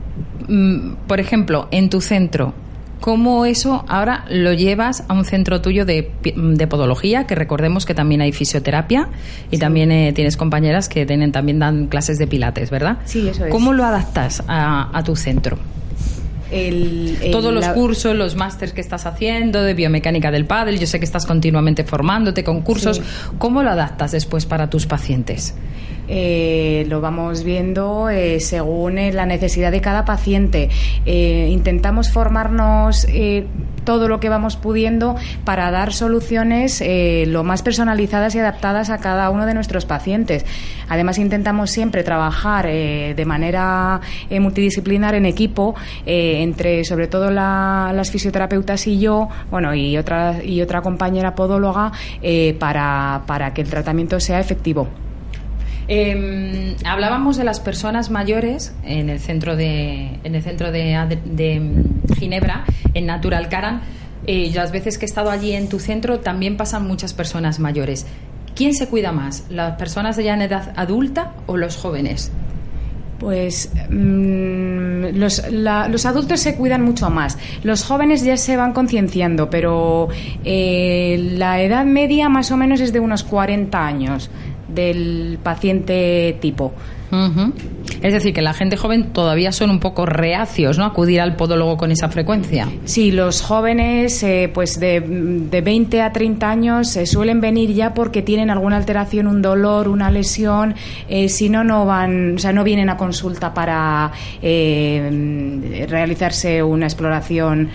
Mm, por ejemplo, en tu centro, ¿cómo eso ahora lo llevas a un centro tuyo de, pi- de podología? Que recordemos que también hay fisioterapia y también eh, tienes compañeras que tienen, también dan clases de pilates, ¿verdad? Sí, eso es. ¿Cómo lo adaptas a, a tu centro? El- el- Todos los la- cursos, los másters que estás haciendo de biomecánica del pádel, yo sé que estás continuamente formándote con cursos. Sí. ¿Cómo lo adaptas después para tus pacientes? Eh, lo vamos viendo eh, según eh, la necesidad de cada paciente. intentamos formarnos todo lo que vamos pudiendo para dar soluciones lo más personalizadas y adaptadas a cada uno de nuestros pacientes. Además, intentamos siempre trabajar de manera multidisciplinar en equipo entre, sobre todo, las fisioterapeutas y yo, bueno, y otra, y otra compañera podóloga para, para que el tratamiento sea efectivo. Eh, hablábamos de las personas mayores en el centro de, en el centro de, de, Ginebra, en Natural Caran. Eh, las veces que he estado allí en tu centro también pasan muchas personas mayores. ¿Quién se cuida más? ¿Las personas ya en edad adulta o los jóvenes? Pues mm, los, los, adultos se cuidan mucho más. Los jóvenes ya se van concienciando, pero eh, la edad media más o menos es de unos 40 años del paciente tipo. Es decir, que la gente joven todavía son un poco reacios, ¿no? Acudir al podólogo con esa frecuencia. Sí, los jóvenes, eh, pues de, de, 20 a 30 años, se suelen venir ya porque tienen alguna alteración, un dolor, una lesión. Eh, si no, no van, o sea, no vienen a consulta para eh, realizarse una exploración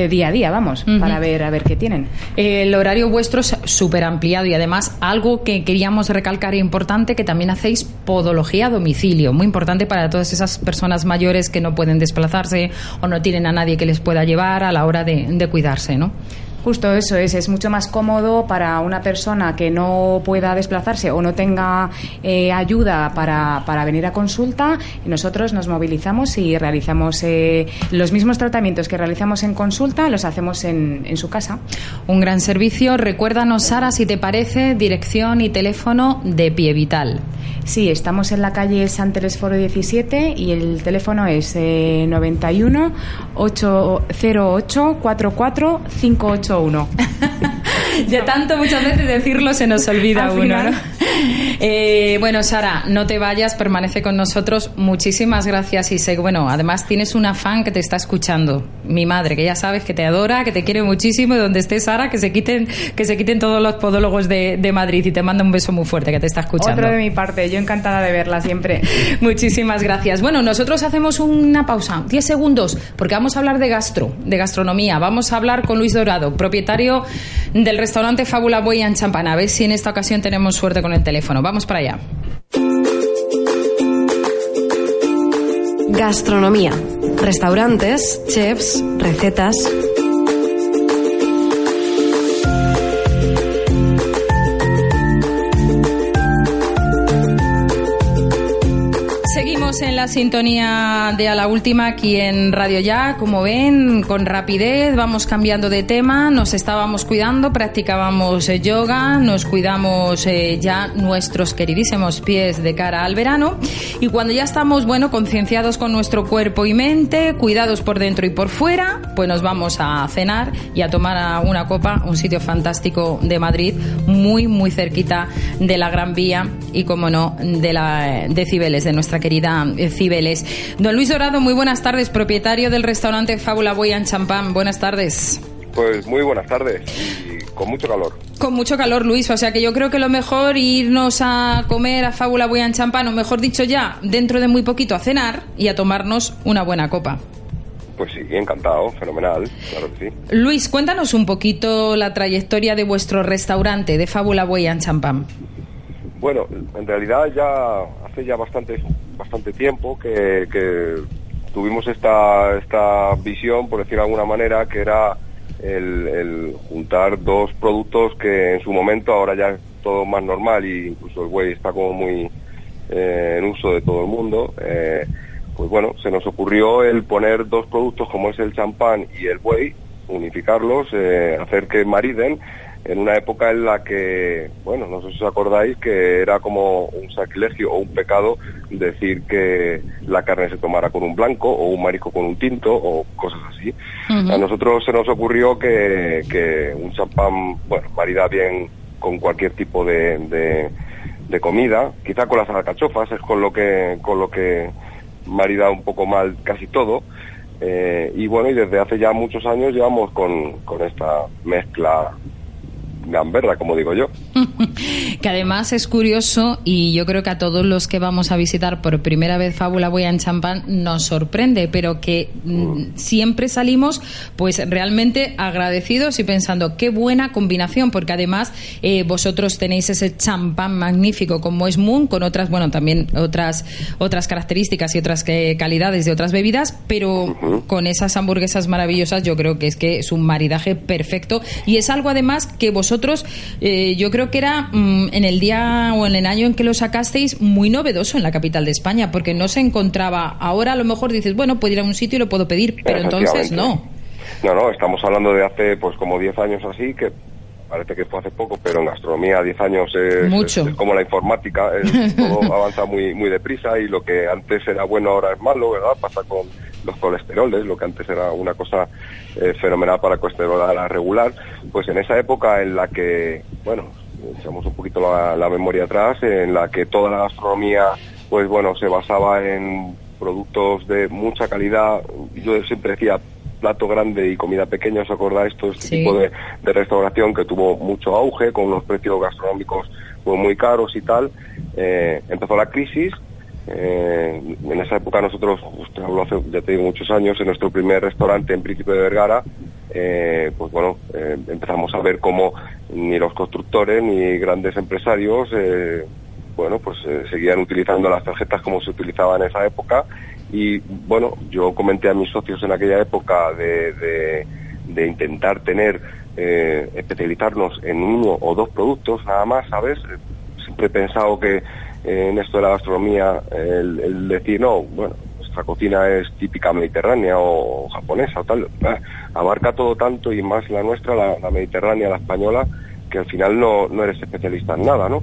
de día a día, vamos, para ver a ver qué tienen. El horario vuestro es súper ampliado y además algo que queríamos recalcar e importante, que también hacéis podología a domicilio, muy importante para todas esas personas mayores que no pueden desplazarse o no tienen a nadie que les pueda llevar a la hora de, de cuidarse, ¿no? Justo eso es, es mucho más cómodo para una persona que no pueda desplazarse o no tenga eh, ayuda para, para, venir a consulta. Y nosotros nos movilizamos y realizamos eh, los mismos tratamientos que realizamos en consulta, los hacemos en, en su casa. Un gran servicio. Recuérdanos, Sara, si te parece, dirección y teléfono de Pie Vital. Sí, estamos en la calle San Telesforo 17 y el teléfono es eh, 91 808 44 581. de tanto muchas veces decirlo se nos olvida uno. ¿no? Eh, bueno, Sara, no te vayas, permanece con nosotros. Muchísimas gracias y sé, bueno, además tienes una fan que te está escuchando, mi madre, que ya sabes que te adora, que te quiere muchísimo y donde estés, Sara, que se quiten, que se quiten todos los podólogos de, Madrid y te manda un beso muy fuerte que te está escuchando. Otro de mi parte, yo encantada de verla siempre. Muchísimas gracias. Bueno, nosotros hacemos una pausa, 10 segundos, porque vamos a hablar de gastro, de gastronomía. Vamos a hablar con Luis Dorado, propietario del restaurante Fábula Boy en Champana. A ver si en esta ocasión tenemos suerte con el teléfono. Vamos para allá. Gastronomía. Restaurantes, chefs, recetas. en sintonía de a la última aquí en Radio Ya, como ven, con rapidez vamos cambiando de tema, nos estábamos cuidando, practicábamos eh, yoga, nos cuidamos eh, ya nuestros queridísimos pies de cara al verano. Y cuando ya estamos, bueno, concienciados con nuestro cuerpo y mente, cuidados por dentro y por fuera, pues nos vamos a cenar y a tomar una copa, un sitio fantástico de Madrid, muy, muy cerquita de la Gran Vía y, como no, de, la, de Cibeles, de nuestra querida eh, Cibeles. Don Luis Dorado, muy buenas tardes, propietario del restaurante Fábula Boya en Champán. Buenas tardes. Pues muy buenas tardes y con mucho calor. Con mucho calor, Luis. O sea que yo creo que lo mejor irnos a comer a Fábula Boya en Champán, o mejor dicho ya, dentro de muy poquito a cenar y a tomarnos una buena copa. Pues sí, encantado, fenomenal, claro que sí. Luis, cuéntanos un poquito la trayectoria de vuestro restaurante de Fábula Boya en Champán. Bueno, en realidad ya hace ya bastante, bastante tiempo que, tuvimos esta, esta visión, por decir de alguna manera, que era el, juntar dos productos que en su momento ahora ya es todo más normal y incluso el buey está como muy eh, en uso de todo el mundo. Eh, pues bueno, se nos ocurrió el poner dos productos como es el champán y el buey, unificarlos, eh, hacer que mariden en una época en la que, bueno, no sé si os acordáis, que era como un sacrilegio o un pecado decir que la carne se tomara con un blanco o un marisco con un tinto o cosas así. A nosotros se nos ocurrió que, que un champán, bueno, marida bien con cualquier tipo de, de, comida, quizá con las alcachofas es con lo que, con lo que marida un poco mal casi todo. Eh, y bueno, y desde hace ya muchos años llevamos con, con esta mezcla gamberra, como digo yo. que además es curioso y yo creo que a todos los que vamos a visitar por primera vez Fábula Boya en Champán nos sorprende, pero que mm, siempre salimos pues realmente agradecidos y pensando qué buena combinación, porque además eh, vosotros tenéis ese champán magnífico como es Moon, con otras, bueno, también otras, otras características y otras eh, calidades de otras bebidas, pero con esas hamburguesas maravillosas yo creo que es que es un maridaje perfecto y es algo además que vosotros eh, yo creo que era mm, en el día o en el año en que lo sacasteis muy novedoso en la capital de España, porque no se encontraba. Ahora a lo mejor dices, bueno, puedo ir a un sitio y lo puedo pedir, pero entonces no. No, no, estamos hablando de hace pues como 10 años así, que parece que fue hace poco, pero en gastronomía 10 años es, es, como la informática, todo avanza muy muy deprisa y lo que antes era bueno ahora es malo, ¿verdad? Pasa con los colesteroles, lo que antes era una cosa eh, fenomenal para colesterol regular, pues en esa época en la que, bueno, echamos un poquito la, memoria atrás, en la que toda la gastronomía, pues bueno, se basaba en productos de mucha calidad. Yo siempre decía plato grande y comida pequeña, ¿os acordáis? Todo este tipo de, restauración que tuvo mucho auge, con unos precios gastronómicos pues, muy caros y tal. Eh, empezó la crisis. Eh, en esa época nosotros, usted habló hace, ya te digo, muchos años, en nuestro primer restaurante en Príncipe de Vergara, eh, pues bueno, eh, empezamos a ver cómo ni los constructores ni grandes empresarios, eh, bueno, pues seguían utilizando las tarjetas como se utilizaba en esa época y bueno, yo comenté a mis socios en aquella época de, de, intentar tener, especializarnos en uno o dos productos nada más, ¿sabes? Siempre he pensado que en esto de la gastronomía el, el decir, no, bueno, nuestra cocina es típica mediterránea o japonesa o tal, abarca todo tanto y más la nuestra, la, mediterránea, la española, que al final no, no eres especialista en nada, ¿no?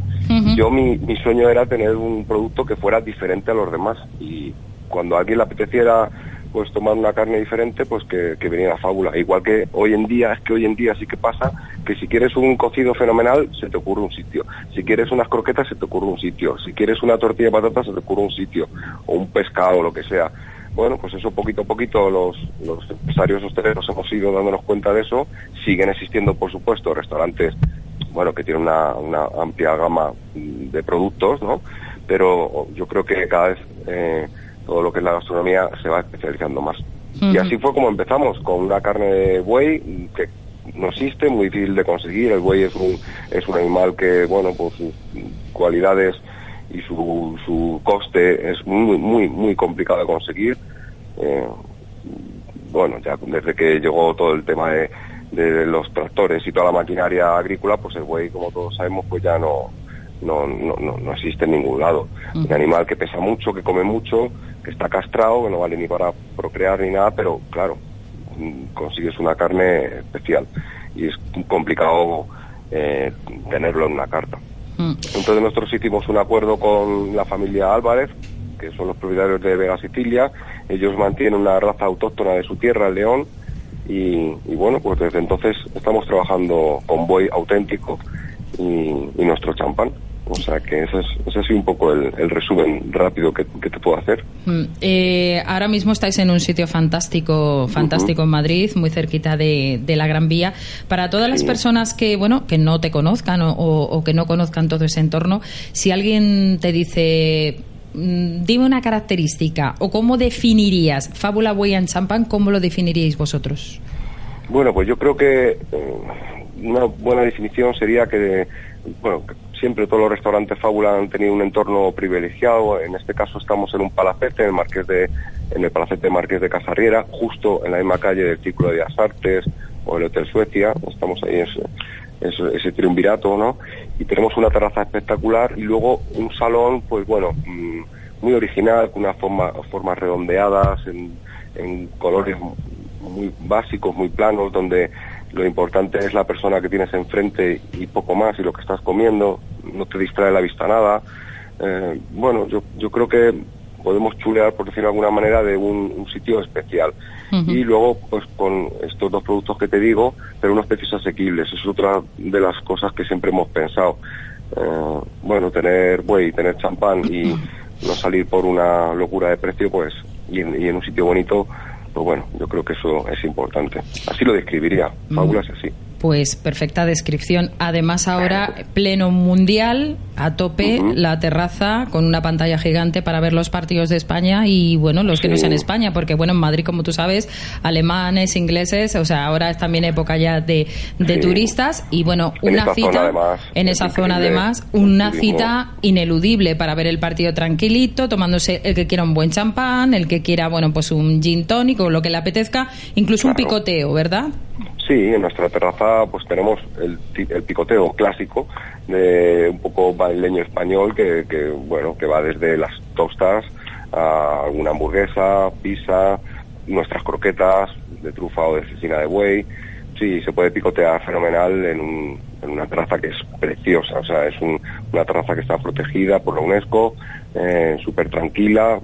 Yo mi, mi sueño era tener un producto que fuera diferente a los demás y cuando a alguien le apeteciera pues tomar una carne diferente, pues que, que venía la fábula. Igual que hoy en día, es que hoy en día sí que pasa que si quieres un cocido fenomenal, se te ocurre un sitio. Si quieres unas croquetas, se te ocurre un sitio. Si quieres una tortilla de patatas, se te ocurre un sitio. O un pescado, lo que sea. Bueno, pues eso poquito a poquito los, los empresarios hosteleros hemos ido dándonos cuenta de eso. Siguen existiendo, por supuesto, restaurantes, bueno, que tienen una, una amplia gama de productos, ¿no? Pero yo creo que cada vez... Eh, todo lo que es la gastronomía se va especializando más. Y así fue como empezamos, con una carne de buey que no existe, muy difícil de conseguir. El buey es un, es un animal que, bueno, por sus cualidades y su, su coste es muy, muy, muy complicado de conseguir. Eh, bueno, ya desde que llegó todo el tema de, de los tractores y toda la maquinaria agrícola, pues el buey, como todos sabemos, pues ya no, no, no, no, existe en ningún lado. Un animal que pesa mucho, que come mucho, que está castrado, que no vale ni para procrear ni nada, pero claro, mm, consigues una carne especial y es complicado eh, tenerlo en una carta. Entonces nosotros hicimos un acuerdo con la familia Álvarez, que son los propietarios de Vega Sicilia, ellos mantienen una raza autóctona de su tierra, el león, y, bueno, pues desde entonces estamos trabajando con buey auténtico y nuestro champán. O sea que ese es, ese ha sido un poco el, resumen rápido que, te puedo hacer. Mm, eh, ahora mismo estáis en un sitio fantástico, fantástico en Madrid, muy cerquita de, la Gran Vía. Para todas las personas que, bueno, que no te conozcan o, que no conozcan todo ese entorno, si alguien te dice, mm, dime una característica o cómo definirías Fábula Buey en Champán, ¿cómo lo definiríais vosotros? Bueno, pues yo creo que eh, una buena definición sería que, bueno, siempre todos los restaurantes Fábula han tenido un entorno privilegiado. En este caso estamos en un palacete, en el, Marqués de, en el palacete Marqués de Casarriera, justo en la misma calle del Círculo de las Artes o el Hotel Suecia. Estamos ahí en ese, triunvirato, ¿no? Y tenemos una terraza espectacular y luego un salón, pues bueno, mm, muy original, con unas forma, formas redondeadas, en colores muy básicos, muy planos, donde lo importante es la persona que tienes enfrente y poco más y lo que estás comiendo, no te distrae la vista nada. Eh, bueno, yo, yo creo que podemos chulear, por decirlo de alguna manera, de un, sitio especial. Y luego, pues con estos dos productos que te digo, pero unos precios asequibles. Es otra de las cosas que siempre hemos pensado. Eh, bueno, tener buey, tener champán y no salir por una locura de precio, pues, y en un sitio bonito, pues bueno, yo creo que eso es importante. Así lo describiría, fábulas así. Pues perfecta descripción. Además ahora pleno mundial, a tope, la terraza con una pantalla gigante para ver los partidos de España y bueno, los que no sean España, porque bueno, en Madrid, como tú sabes, alemanes, ingleses, o sea, ahora es también época ya de, de turistas y bueno, En una cita además, en es esa zona además, una turismo. cita ineludible para ver el partido tranquilito, tomándose el que quiera un buen champán, el que quiera, bueno, pues un gin tonic o lo que le apetezca, incluso un picoteo, ¿verdad? Sí, en nuestra terraza pues tenemos el, picoteo clásico de un poco baileño español que, que, bueno que va desde las tostas a alguna hamburguesa, pizza, nuestras croquetas de trufa o de cecina de buey. Sí, se puede picotear fenomenal en, un- en una terraza que es preciosa, o sea, es un- una terraza que está protegida por la UNESCO, eh, súper tranquila,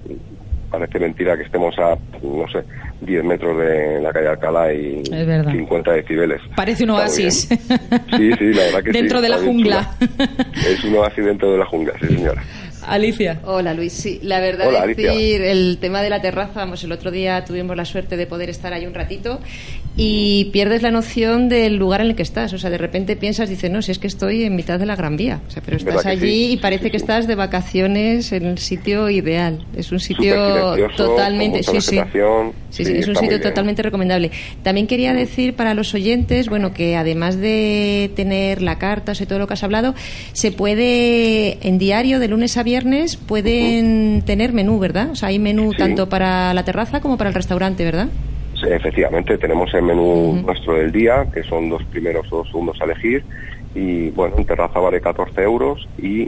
parece mentira que estemos a, no sé, 10 metros de la calle Alcalá y Es verdad. 50 decibeles. Parece un oasis. Sí, sí, la verdad que Dentro sí, de la jungla. chula. Es un oasis dentro de la jungla, sí señora. Alicia. Hola Luis, sí, la verdad Hola, es decir, Alicia. el tema de la terraza, vamos, el otro día tuvimos la suerte de poder estar ahí un ratito y pierdes la noción del lugar en el que estás, o sea, de repente piensas, dices, no, si es que estoy en mitad de la Gran Vía, o sea, pero estás ¿Verdad que allí sí? y parece que estás de vacaciones en el sitio ideal, es un sitio totalmente, con mucha sí, sí. Sí, Sí, sí, es un sitio totalmente recomendable. También quería decir para los oyentes, bueno, que además de tener la carta, o sea, todo lo que has hablado, se puede, en diario, de lunes a viernes, pueden tener menú, ¿verdad? O sea, hay menú Sí. tanto para la terraza como para el restaurante, ¿verdad? Sí, efectivamente, tenemos el menú nuestro del día, que son dos primeros dos segundos a elegir, y bueno, en terraza vale 14 euros, y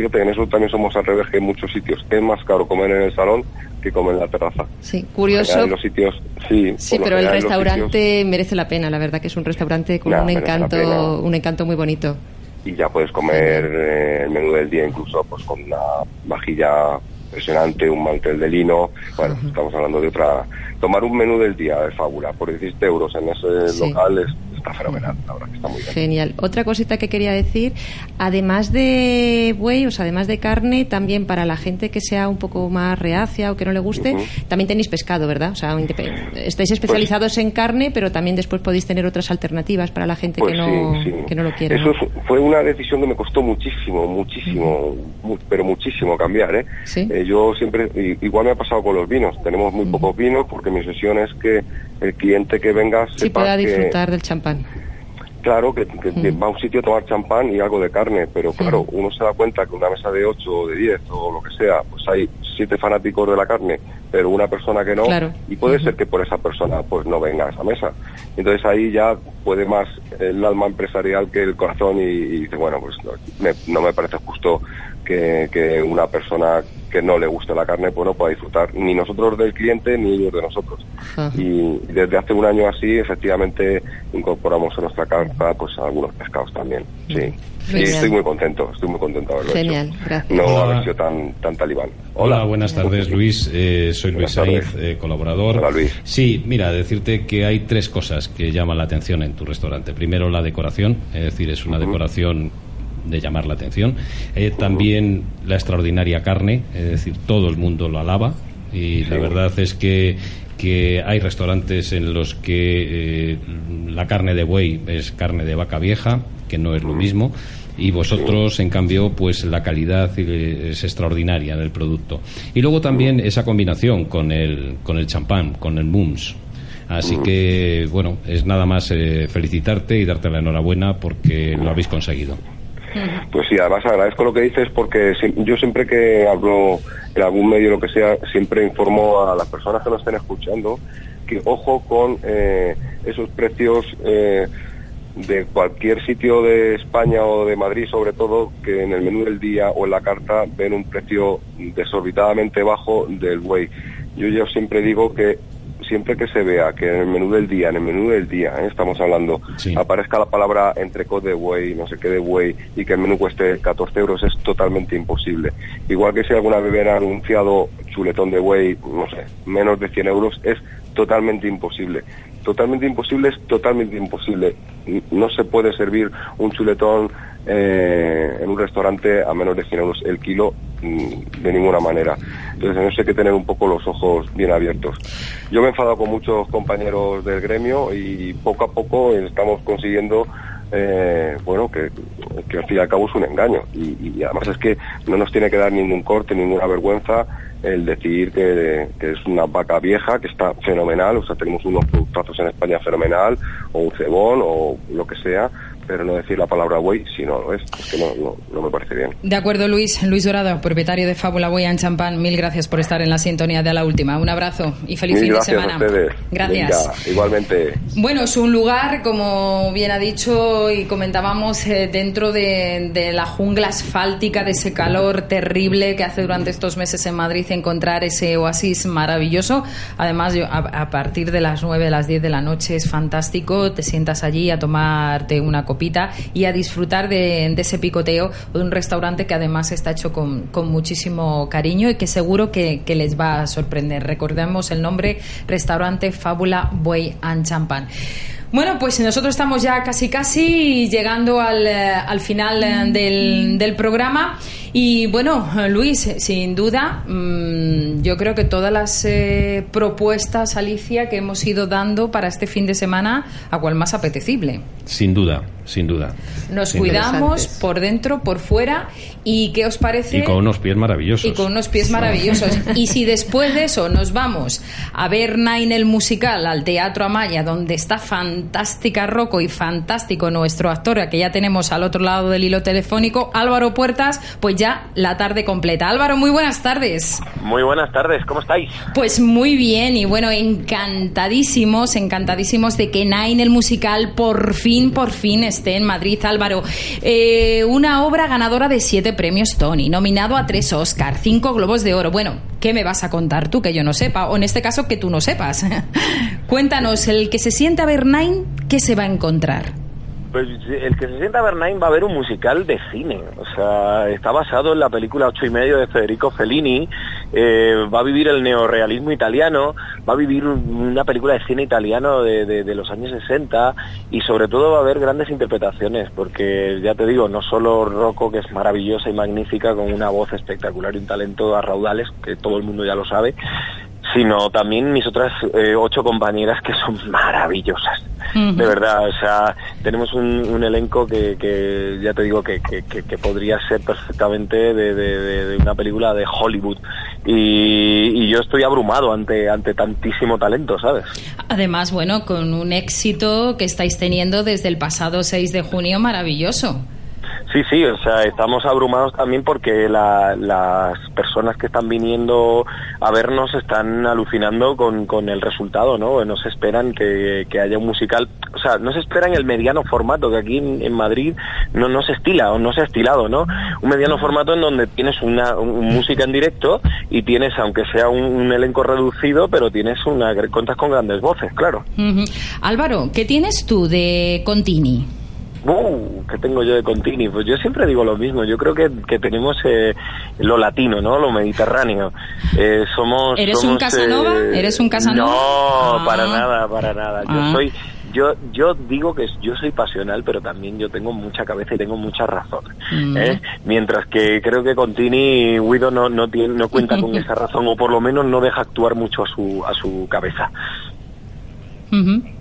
fíjate, en eso también somos al revés que en muchos sitios. Es más caro comer en el salón que comer en la terraza. Sí, curioso. en los sitios, sí. Sí, pero el restaurante merece la pena, la verdad que es un restaurante con Nah, un encanto, un encanto muy bonito. y ya puedes comer eh, el menú del día incluso pues con una vajilla impresionante, un mantel de lino. Bueno, estamos hablando de otra. Tomar un menú del día de fábula por 17 euros en ese Sí. local es, está fenomenal, la verdad que está muy bien. Genial. Otra cosita que quería decir, además de buey, o sea, además de carne, también para la gente que sea un poco más reacia o que no le guste, también tenéis pescado, ¿verdad? O sea, estáis especializados en carne, pero también después podéis tener otras alternativas para la gente Pues que, no, sí, sí. que no lo quiera. Eso fu- fue una decisión que me costó muchísimo, muchísimo, mu- pero muchísimo cambiar, ¿eh? Eh, yo siempre, igual me ha pasado con los vinos, tenemos muy pocos vinos porque mi sesión es que el cliente que venga Sí, sepa pueda que, disfrutar del champán. Claro, que, que- que va a un sitio a tomar champán y algo de carne, pero claro, uno se da cuenta que una mesa de 8 o de 10 o lo que sea, pues hay siete fanáticos de la carne, pero una persona que no, Claro. y puede ser que por esa persona pues no venga a esa mesa. Entonces ahí ya puede más el alma empresarial que el corazón y, y dice, bueno, pues no me, no me parece justo que, que una persona que no le guste la carne pues no pueda disfrutar ni nosotros del cliente ni ellos de nosotros. Y desde hace un año así, efectivamente, incorporamos a nuestra carta pues algunos pescados también. Sí. Y Genial. estoy muy contento, estoy muy contento de haberlo Genial, hecho. gracias. No Hola. haber sido tan, tan talibán. Hola, buenas tardes Luis, Eh, soy Luis Saiz, eh, colaborador. Hola, Luis. Sí, mira, decirte que hay tres cosas que llaman la atención en tu restaurante. Primero la decoración, es decir, es una decoración de llamar la atención. Eh, También la extraordinaria carne, es decir, todo el mundo lo alaba y la verdad es que que hay restaurantes en los que eh, la carne de buey es carne de vaca vieja, que no es lo mismo, y vosotros, en cambio, pues la calidad eh, es extraordinaria del producto. Y luego también esa combinación con el, con el champán, con el mums. Así que, bueno, es nada más eh, felicitarte y darte la enhorabuena porque lo habéis conseguido. Pues sí, además agradezco lo que dices porque yo siempre que hablo en algún medio, lo que sea, siempre informo a las personas que nos estén escuchando que ojo con eh, esos precios eh, de cualquier sitio de España o de Madrid, sobre todo, que en el menú del día o en la carta ven un precio desorbitadamente bajo del buey. Yo, yo siempre digo que siempre que se vea que en el menú del día, en el menú del día, ¿eh? estamos hablando, aparezca la palabra entrecot de buey, no sé qué de buey, y que el menú cueste 14 euros, es totalmente imposible. Igual que si alguna vez hubiera anunciado chuletón de buey, no sé, menos de 100 euros, es totalmente imposible. Totalmente imposible es totalmente imposible. No se puede servir un chuletón eh, en un restaurante a menos de 100 euros el kilo mm, de ninguna manera. Entonces hay que tener un poco los ojos bien abiertos. Yo me he enfadado con muchos compañeros del gremio y poco a poco estamos consiguiendo eh, bueno, que, que, al fin y al cabo es un engaño. Y, además es que no nos tiene que dar ningún corte, ninguna vergüenza el decir que, que, es una vaca vieja, que está fenomenal, o sea, tenemos unos productos en España fenomenal, o un cebón, o lo que sea, pero no decir la palabra buey si no lo es. Es que no, no, no, me parece bien. De acuerdo, Luis. Luis Dorado, propietario de Fábula Buey en Champán, mil gracias por estar en la sintonía de la última. Un abrazo y feliz mil fin de semana. A ustedes. Gracias. Venga, igualmente. Bueno, es un lugar, como bien ha dicho y comentábamos, eh, dentro de, de, la jungla asfáltica, de ese calor terrible que hace durante estos meses en Madrid encontrar ese oasis maravilloso. Además, yo, a, a, partir de las 9, las 10 de la noche es fantástico. Te sientas allí a tomarte una y a disfrutar de, ese picoteo de un restaurante que además está hecho con, con muchísimo cariño y que seguro que, les va a sorprender. Recordemos el nombre, Restaurante Fábula Buey and Champán. Bueno, pues nosotros estamos ya casi casi llegando al, al final del, del, programa. Y bueno, Luis, sin duda, mmm, yo creo que todas las eh, propuestas, Alicia, que hemos ido dando para este fin de semana, a cual más apetecible. Sin duda, sin duda. Nos cuidamos por dentro, por fuera. ¿Y qué os parece? Y con unos pies maravillosos. Y con unos pies maravillosos. y si después de eso nos vamos a ver Nine el musical al Teatro Amaya, donde está fantástica Rocco y fantástico nuestro actor, que ya tenemos al otro lado del hilo telefónico, Álvaro Puertas, pues ya la tarde completa. Álvaro, muy buenas tardes. Muy buenas tardes, ¿cómo estáis? Pues muy bien y bueno, encantadísimos, encantadísimos de que Nine el musical por fin, por fin esté en Madrid, Álvaro. Eh, una obra ganadora de siete premios Tony, nominado a tres Oscar, cinco Globos de Oro. Bueno, ¿qué me vas a contar tú que yo no sepa? O en este caso que tú no sepas. Cuéntanos, el que se sienta a ver Nine, ¿qué se va a encontrar? Pues el que se sienta Nine va a ver un musical de cine. O sea, está basado en la película Ocho y medio de Federico Fellini. Eh, va a vivir el neorealismo italiano. Va a vivir una película de cine italiano de, de, de, los años 60. Y sobre todo va a haber grandes interpretaciones. Porque ya te digo, no solo Rocco, que es maravillosa y magnífica, con una voz espectacular y un talento a raudales, que todo el mundo ya lo sabe, sino también mis otras eh, ocho compañeras que son maravillosas. Uh -huh. De verdad, o sea, tenemos un, un elenco que, que, ya te digo que, que, que podría ser perfectamente de, de, de, una película de Hollywood. Y, y, yo estoy abrumado ante, ante tantísimo talento, ¿sabes? Además, bueno, con un éxito que estáis teniendo desde el pasado 6 de junio maravilloso. Sí, sí, o sea, estamos abrumados también porque la, las personas que están viniendo a vernos están alucinando con, con el resultado, ¿no? No se esperan que, que, haya un musical, o sea, no se esperan el mediano formato que aquí en, en, Madrid no, no se estila o no se ha estilado, ¿no? Un mediano formato en donde tienes una un, música en directo y tienes, aunque sea un, un, elenco reducido, pero tienes una, cuentas con grandes voces, claro. Uh -huh. Álvaro, ¿qué tienes tú de Contini? Uh, ¿Qué tengo yo de Contini? Pues yo siempre digo lo mismo. Yo creo que, que tenemos eh, lo latino, ¿no? Lo mediterráneo. Eh, somos. ¿Eres somos, un Casanova? Eh, ¿Eres un Casanova? No, ah. para nada, para nada. Yo Ah. soy. Yo, yo digo que yo soy pasional, pero también yo tengo mucha cabeza y tengo mucha razón. Mm. ¿eh? Mientras que creo que Contini Guido no, no, tiene, no cuenta con esa razón, o por lo menos no deja actuar mucho a su, a su cabeza. Uh -huh.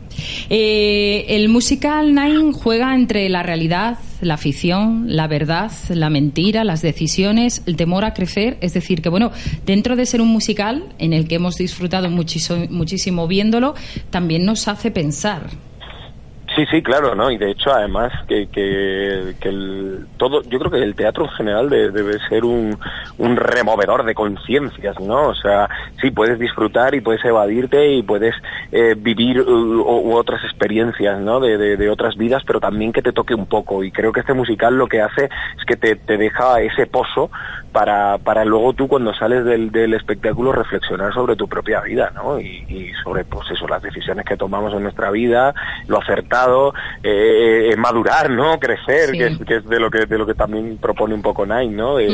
Eh, el musical Nine juega entre la realidad, la ficción, la verdad, la mentira, las decisiones, el temor a crecer. Es decir, que bueno, dentro de ser un musical en el que hemos disfrutado muchísimo, muchísimo viéndolo, también nos hace pensar. Sí, sí, claro, ¿no? Y de hecho, además, que, que, el, todo, yo creo que el teatro en general de, debe ser un, un removedor de conciencias, ¿no? O sea, sí, puedes disfrutar y puedes evadirte y puedes eh, vivir u, otras experiencias, ¿no? De, de, de, otras vidas, pero también que te toque un poco. Y creo que este musical lo que hace es que te, te deja ese pozo para, para luego tú cuando sales del, del espectáculo reflexionar sobre tu propia vida, ¿no? Y, y sobre, pues eso, las decisiones que tomamos en nuestra vida, lo acertado complicado eh, madurar, ¿no? Crecer, que, es, que, es, de lo que de lo que también propone un poco Nine, ¿no? Eh,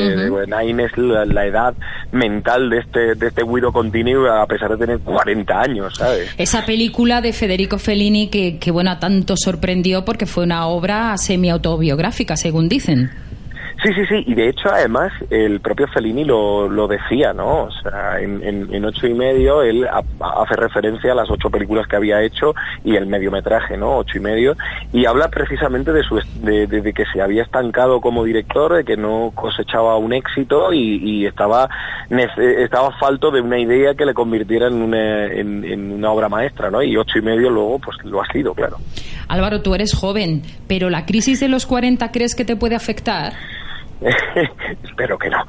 Nine es la, edad mental de este de este Guido Contini a pesar de tener 40 años, ¿sabes? Esa película de Federico Fellini que, que bueno, tanto sorprendió porque fue una obra semi-autobiográfica, según dicen. Sí, sí, sí, y de hecho además el propio Fellini lo, lo decía, ¿no? O sea, en, en, ocho y medio él hace referencia a las ocho películas que había hecho y el mediometraje, ¿no? Ocho y medio, y habla precisamente de, su, de, que se había estancado como director, de que no cosechaba un éxito y, estaba, estaba falto de una idea que le convirtiera en una, en, una obra maestra, ¿no? Y ocho y medio luego pues lo ha sido, claro. Álvaro, tú eres joven, pero la crisis de los 40 crees que te puede afectar? espero que no.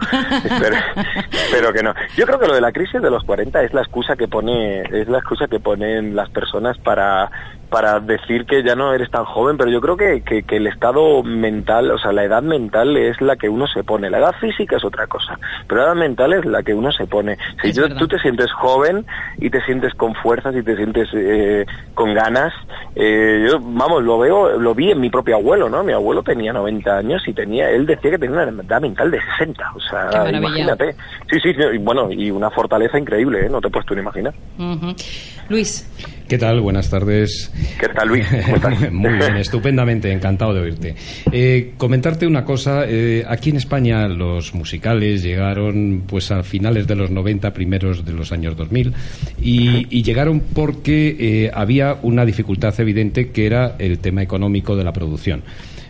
espero, que no. Yo creo que lo de la crisis de los 40 es la excusa que pone es la excusa que ponen las personas para para decir que ya no eres tan joven, pero yo creo que, que, el estado mental, o sea, la edad mental es la que uno se pone. La edad física es otra cosa, pero la edad mental es la que uno se pone. Si tú te sientes joven y te sientes con fuerzas y te sientes eh, con ganas, eh, yo, vamos, lo veo, lo vi en mi propio abuelo, ¿no? Mi abuelo tenía 90 años y tenía, él decía que tenía una edad mental de 60, o sea, imagínate. Sí, sí, y bueno, y una fortaleza increíble, ¿eh? No te puedes tú ni imaginar. Luis. ¿Qué tal? Buenas tardes. ¿Qué tal, Luis? Muy bien, estupendamente, encantado de oírte. Eh, comentarte una cosa, eh, aquí en España los musicales llegaron pues a finales de los 90, primeros de los años 2000, y, y llegaron porque eh, había una dificultad evidente que era el tema económico de la producción.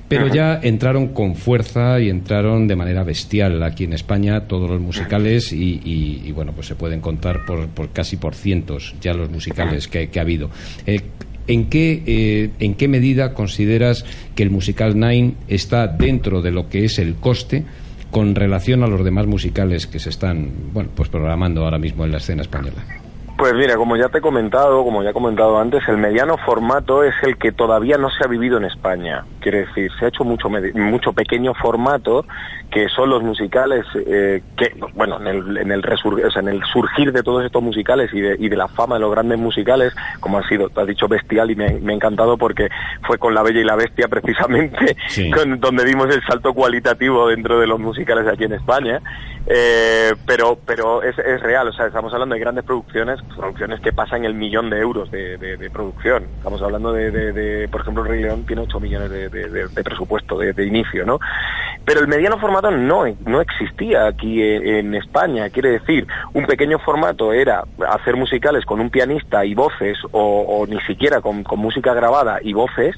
Pero ya entraron con fuerza y entraron de manera bestial aquí en España todos los musicales y, bueno, pues se pueden contar por, por, casi por cientos ya los musicales que, ha habido. Eh, ¿En qué, eh, ¿En qué medida consideras que el musical Nine está dentro de lo que es el coste con relación a los demás musicales que se están bueno, pues programando ahora mismo en la escena española? Pues mira, como ya te he comentado, como ya he comentado antes, el mediano formato es el que todavía no se ha vivido en España. Quiere decir, se ha hecho mucho mucho pequeño formato, que son los musicales eh, que, bueno, en el, en el, en el surgir de todos estos musicales y de, y de la fama de los grandes musicales, como ha sido, has dicho bestial y me, ha encantado porque fue con La Bella y la Bestia precisamente con, donde dimos el salto cualitativo dentro de los musicales aquí en España. Eh, pero pero es, es real, o sea, estamos hablando de grandes producciones producciones que pasan el millón de euros de, producción. Estamos hablando de, por ejemplo, el Rey León tiene 8 millones de, presupuesto de, inicio, ¿no? Pero el mediano formato no, no existía aquí en, España. Quiere decir, un pequeño formato era hacer musicales con un pianista y voces, o, ni siquiera con, música grabada y voces.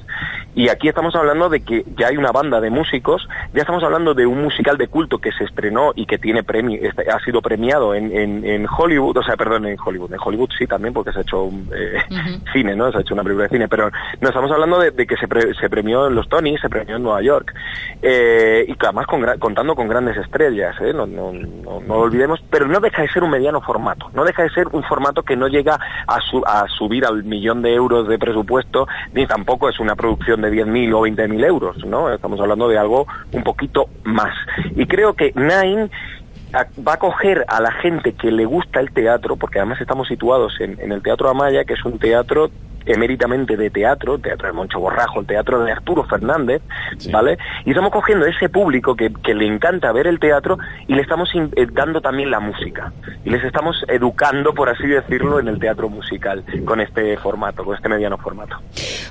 Y aquí estamos hablando de que ya hay una banda de músicos, ya estamos hablando de un musical de culto que se estrenó y que tiene premio, ha sido premiado en, en Hollywood, o sea, perdón, en Hollywood, en Hollywood sí también, porque se ha hecho un, eh, cine, ¿no? Se ha hecho una película de cine, pero no estamos hablando de, que se, se, premió en los Tony, se premió en Nueva York, eh, y además con, contando con grandes estrellas, ¿eh? No, no, no, olvidemos, pero no deja de ser un mediano formato, no deja de ser un formato que no llega a, a subir al millón de euros de presupuesto, ni tampoco es una producción de 10.000 o 20.000 euros, ¿no? Estamos hablando de algo un poquito más. Y creo que Nine va a coger a la gente que le gusta el teatro, porque además estamos situados en, en el Teatro Amaya, que es un teatro emeritamente de teatro, teatro de Moncho Borrajo, el teatro de Arturo Fernández, ¿vale? Y estamos cogiendo ese público que, que, le encanta ver el teatro y le estamos eh, dando también la música. Y les estamos educando, por así decirlo, en el teatro musical, con este formato, con este mediano formato.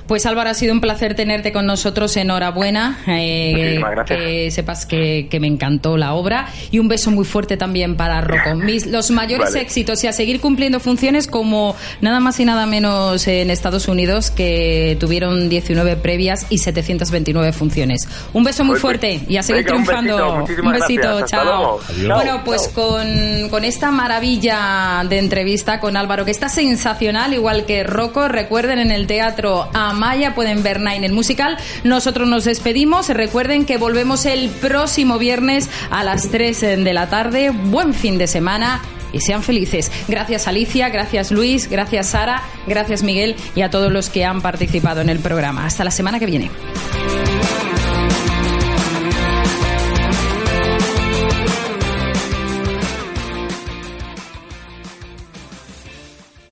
Pues Álvaro, ha sido un placer tenerte con nosotros, enhorabuena. Eh, que sepas que, que, me encantó la obra y un beso muy fuerte también para Rocco. Mis, los mayores éxitos y a seguir cumpliendo funciones como nada más y nada menos en Estados Unidos que tuvieron 19 previas y 729 funciones. Un beso muy fuerte y a seguir triunfando. Un besito, chao. Bueno, pues con, con, esta maravilla de entrevista con Álvaro, que está sensacional, igual que Rocco, recuerden en el teatro Amaya, pueden ver Nine el musical. Nosotros nos despedimos. Recuerden que volvemos el próximo viernes a las 3 de la Buen fin de semana y sean felices. Gracias Alicia, gracias Luis, gracias Sara, gracias Miguel y a todos los que han participado en el programa. Hasta la semana que viene.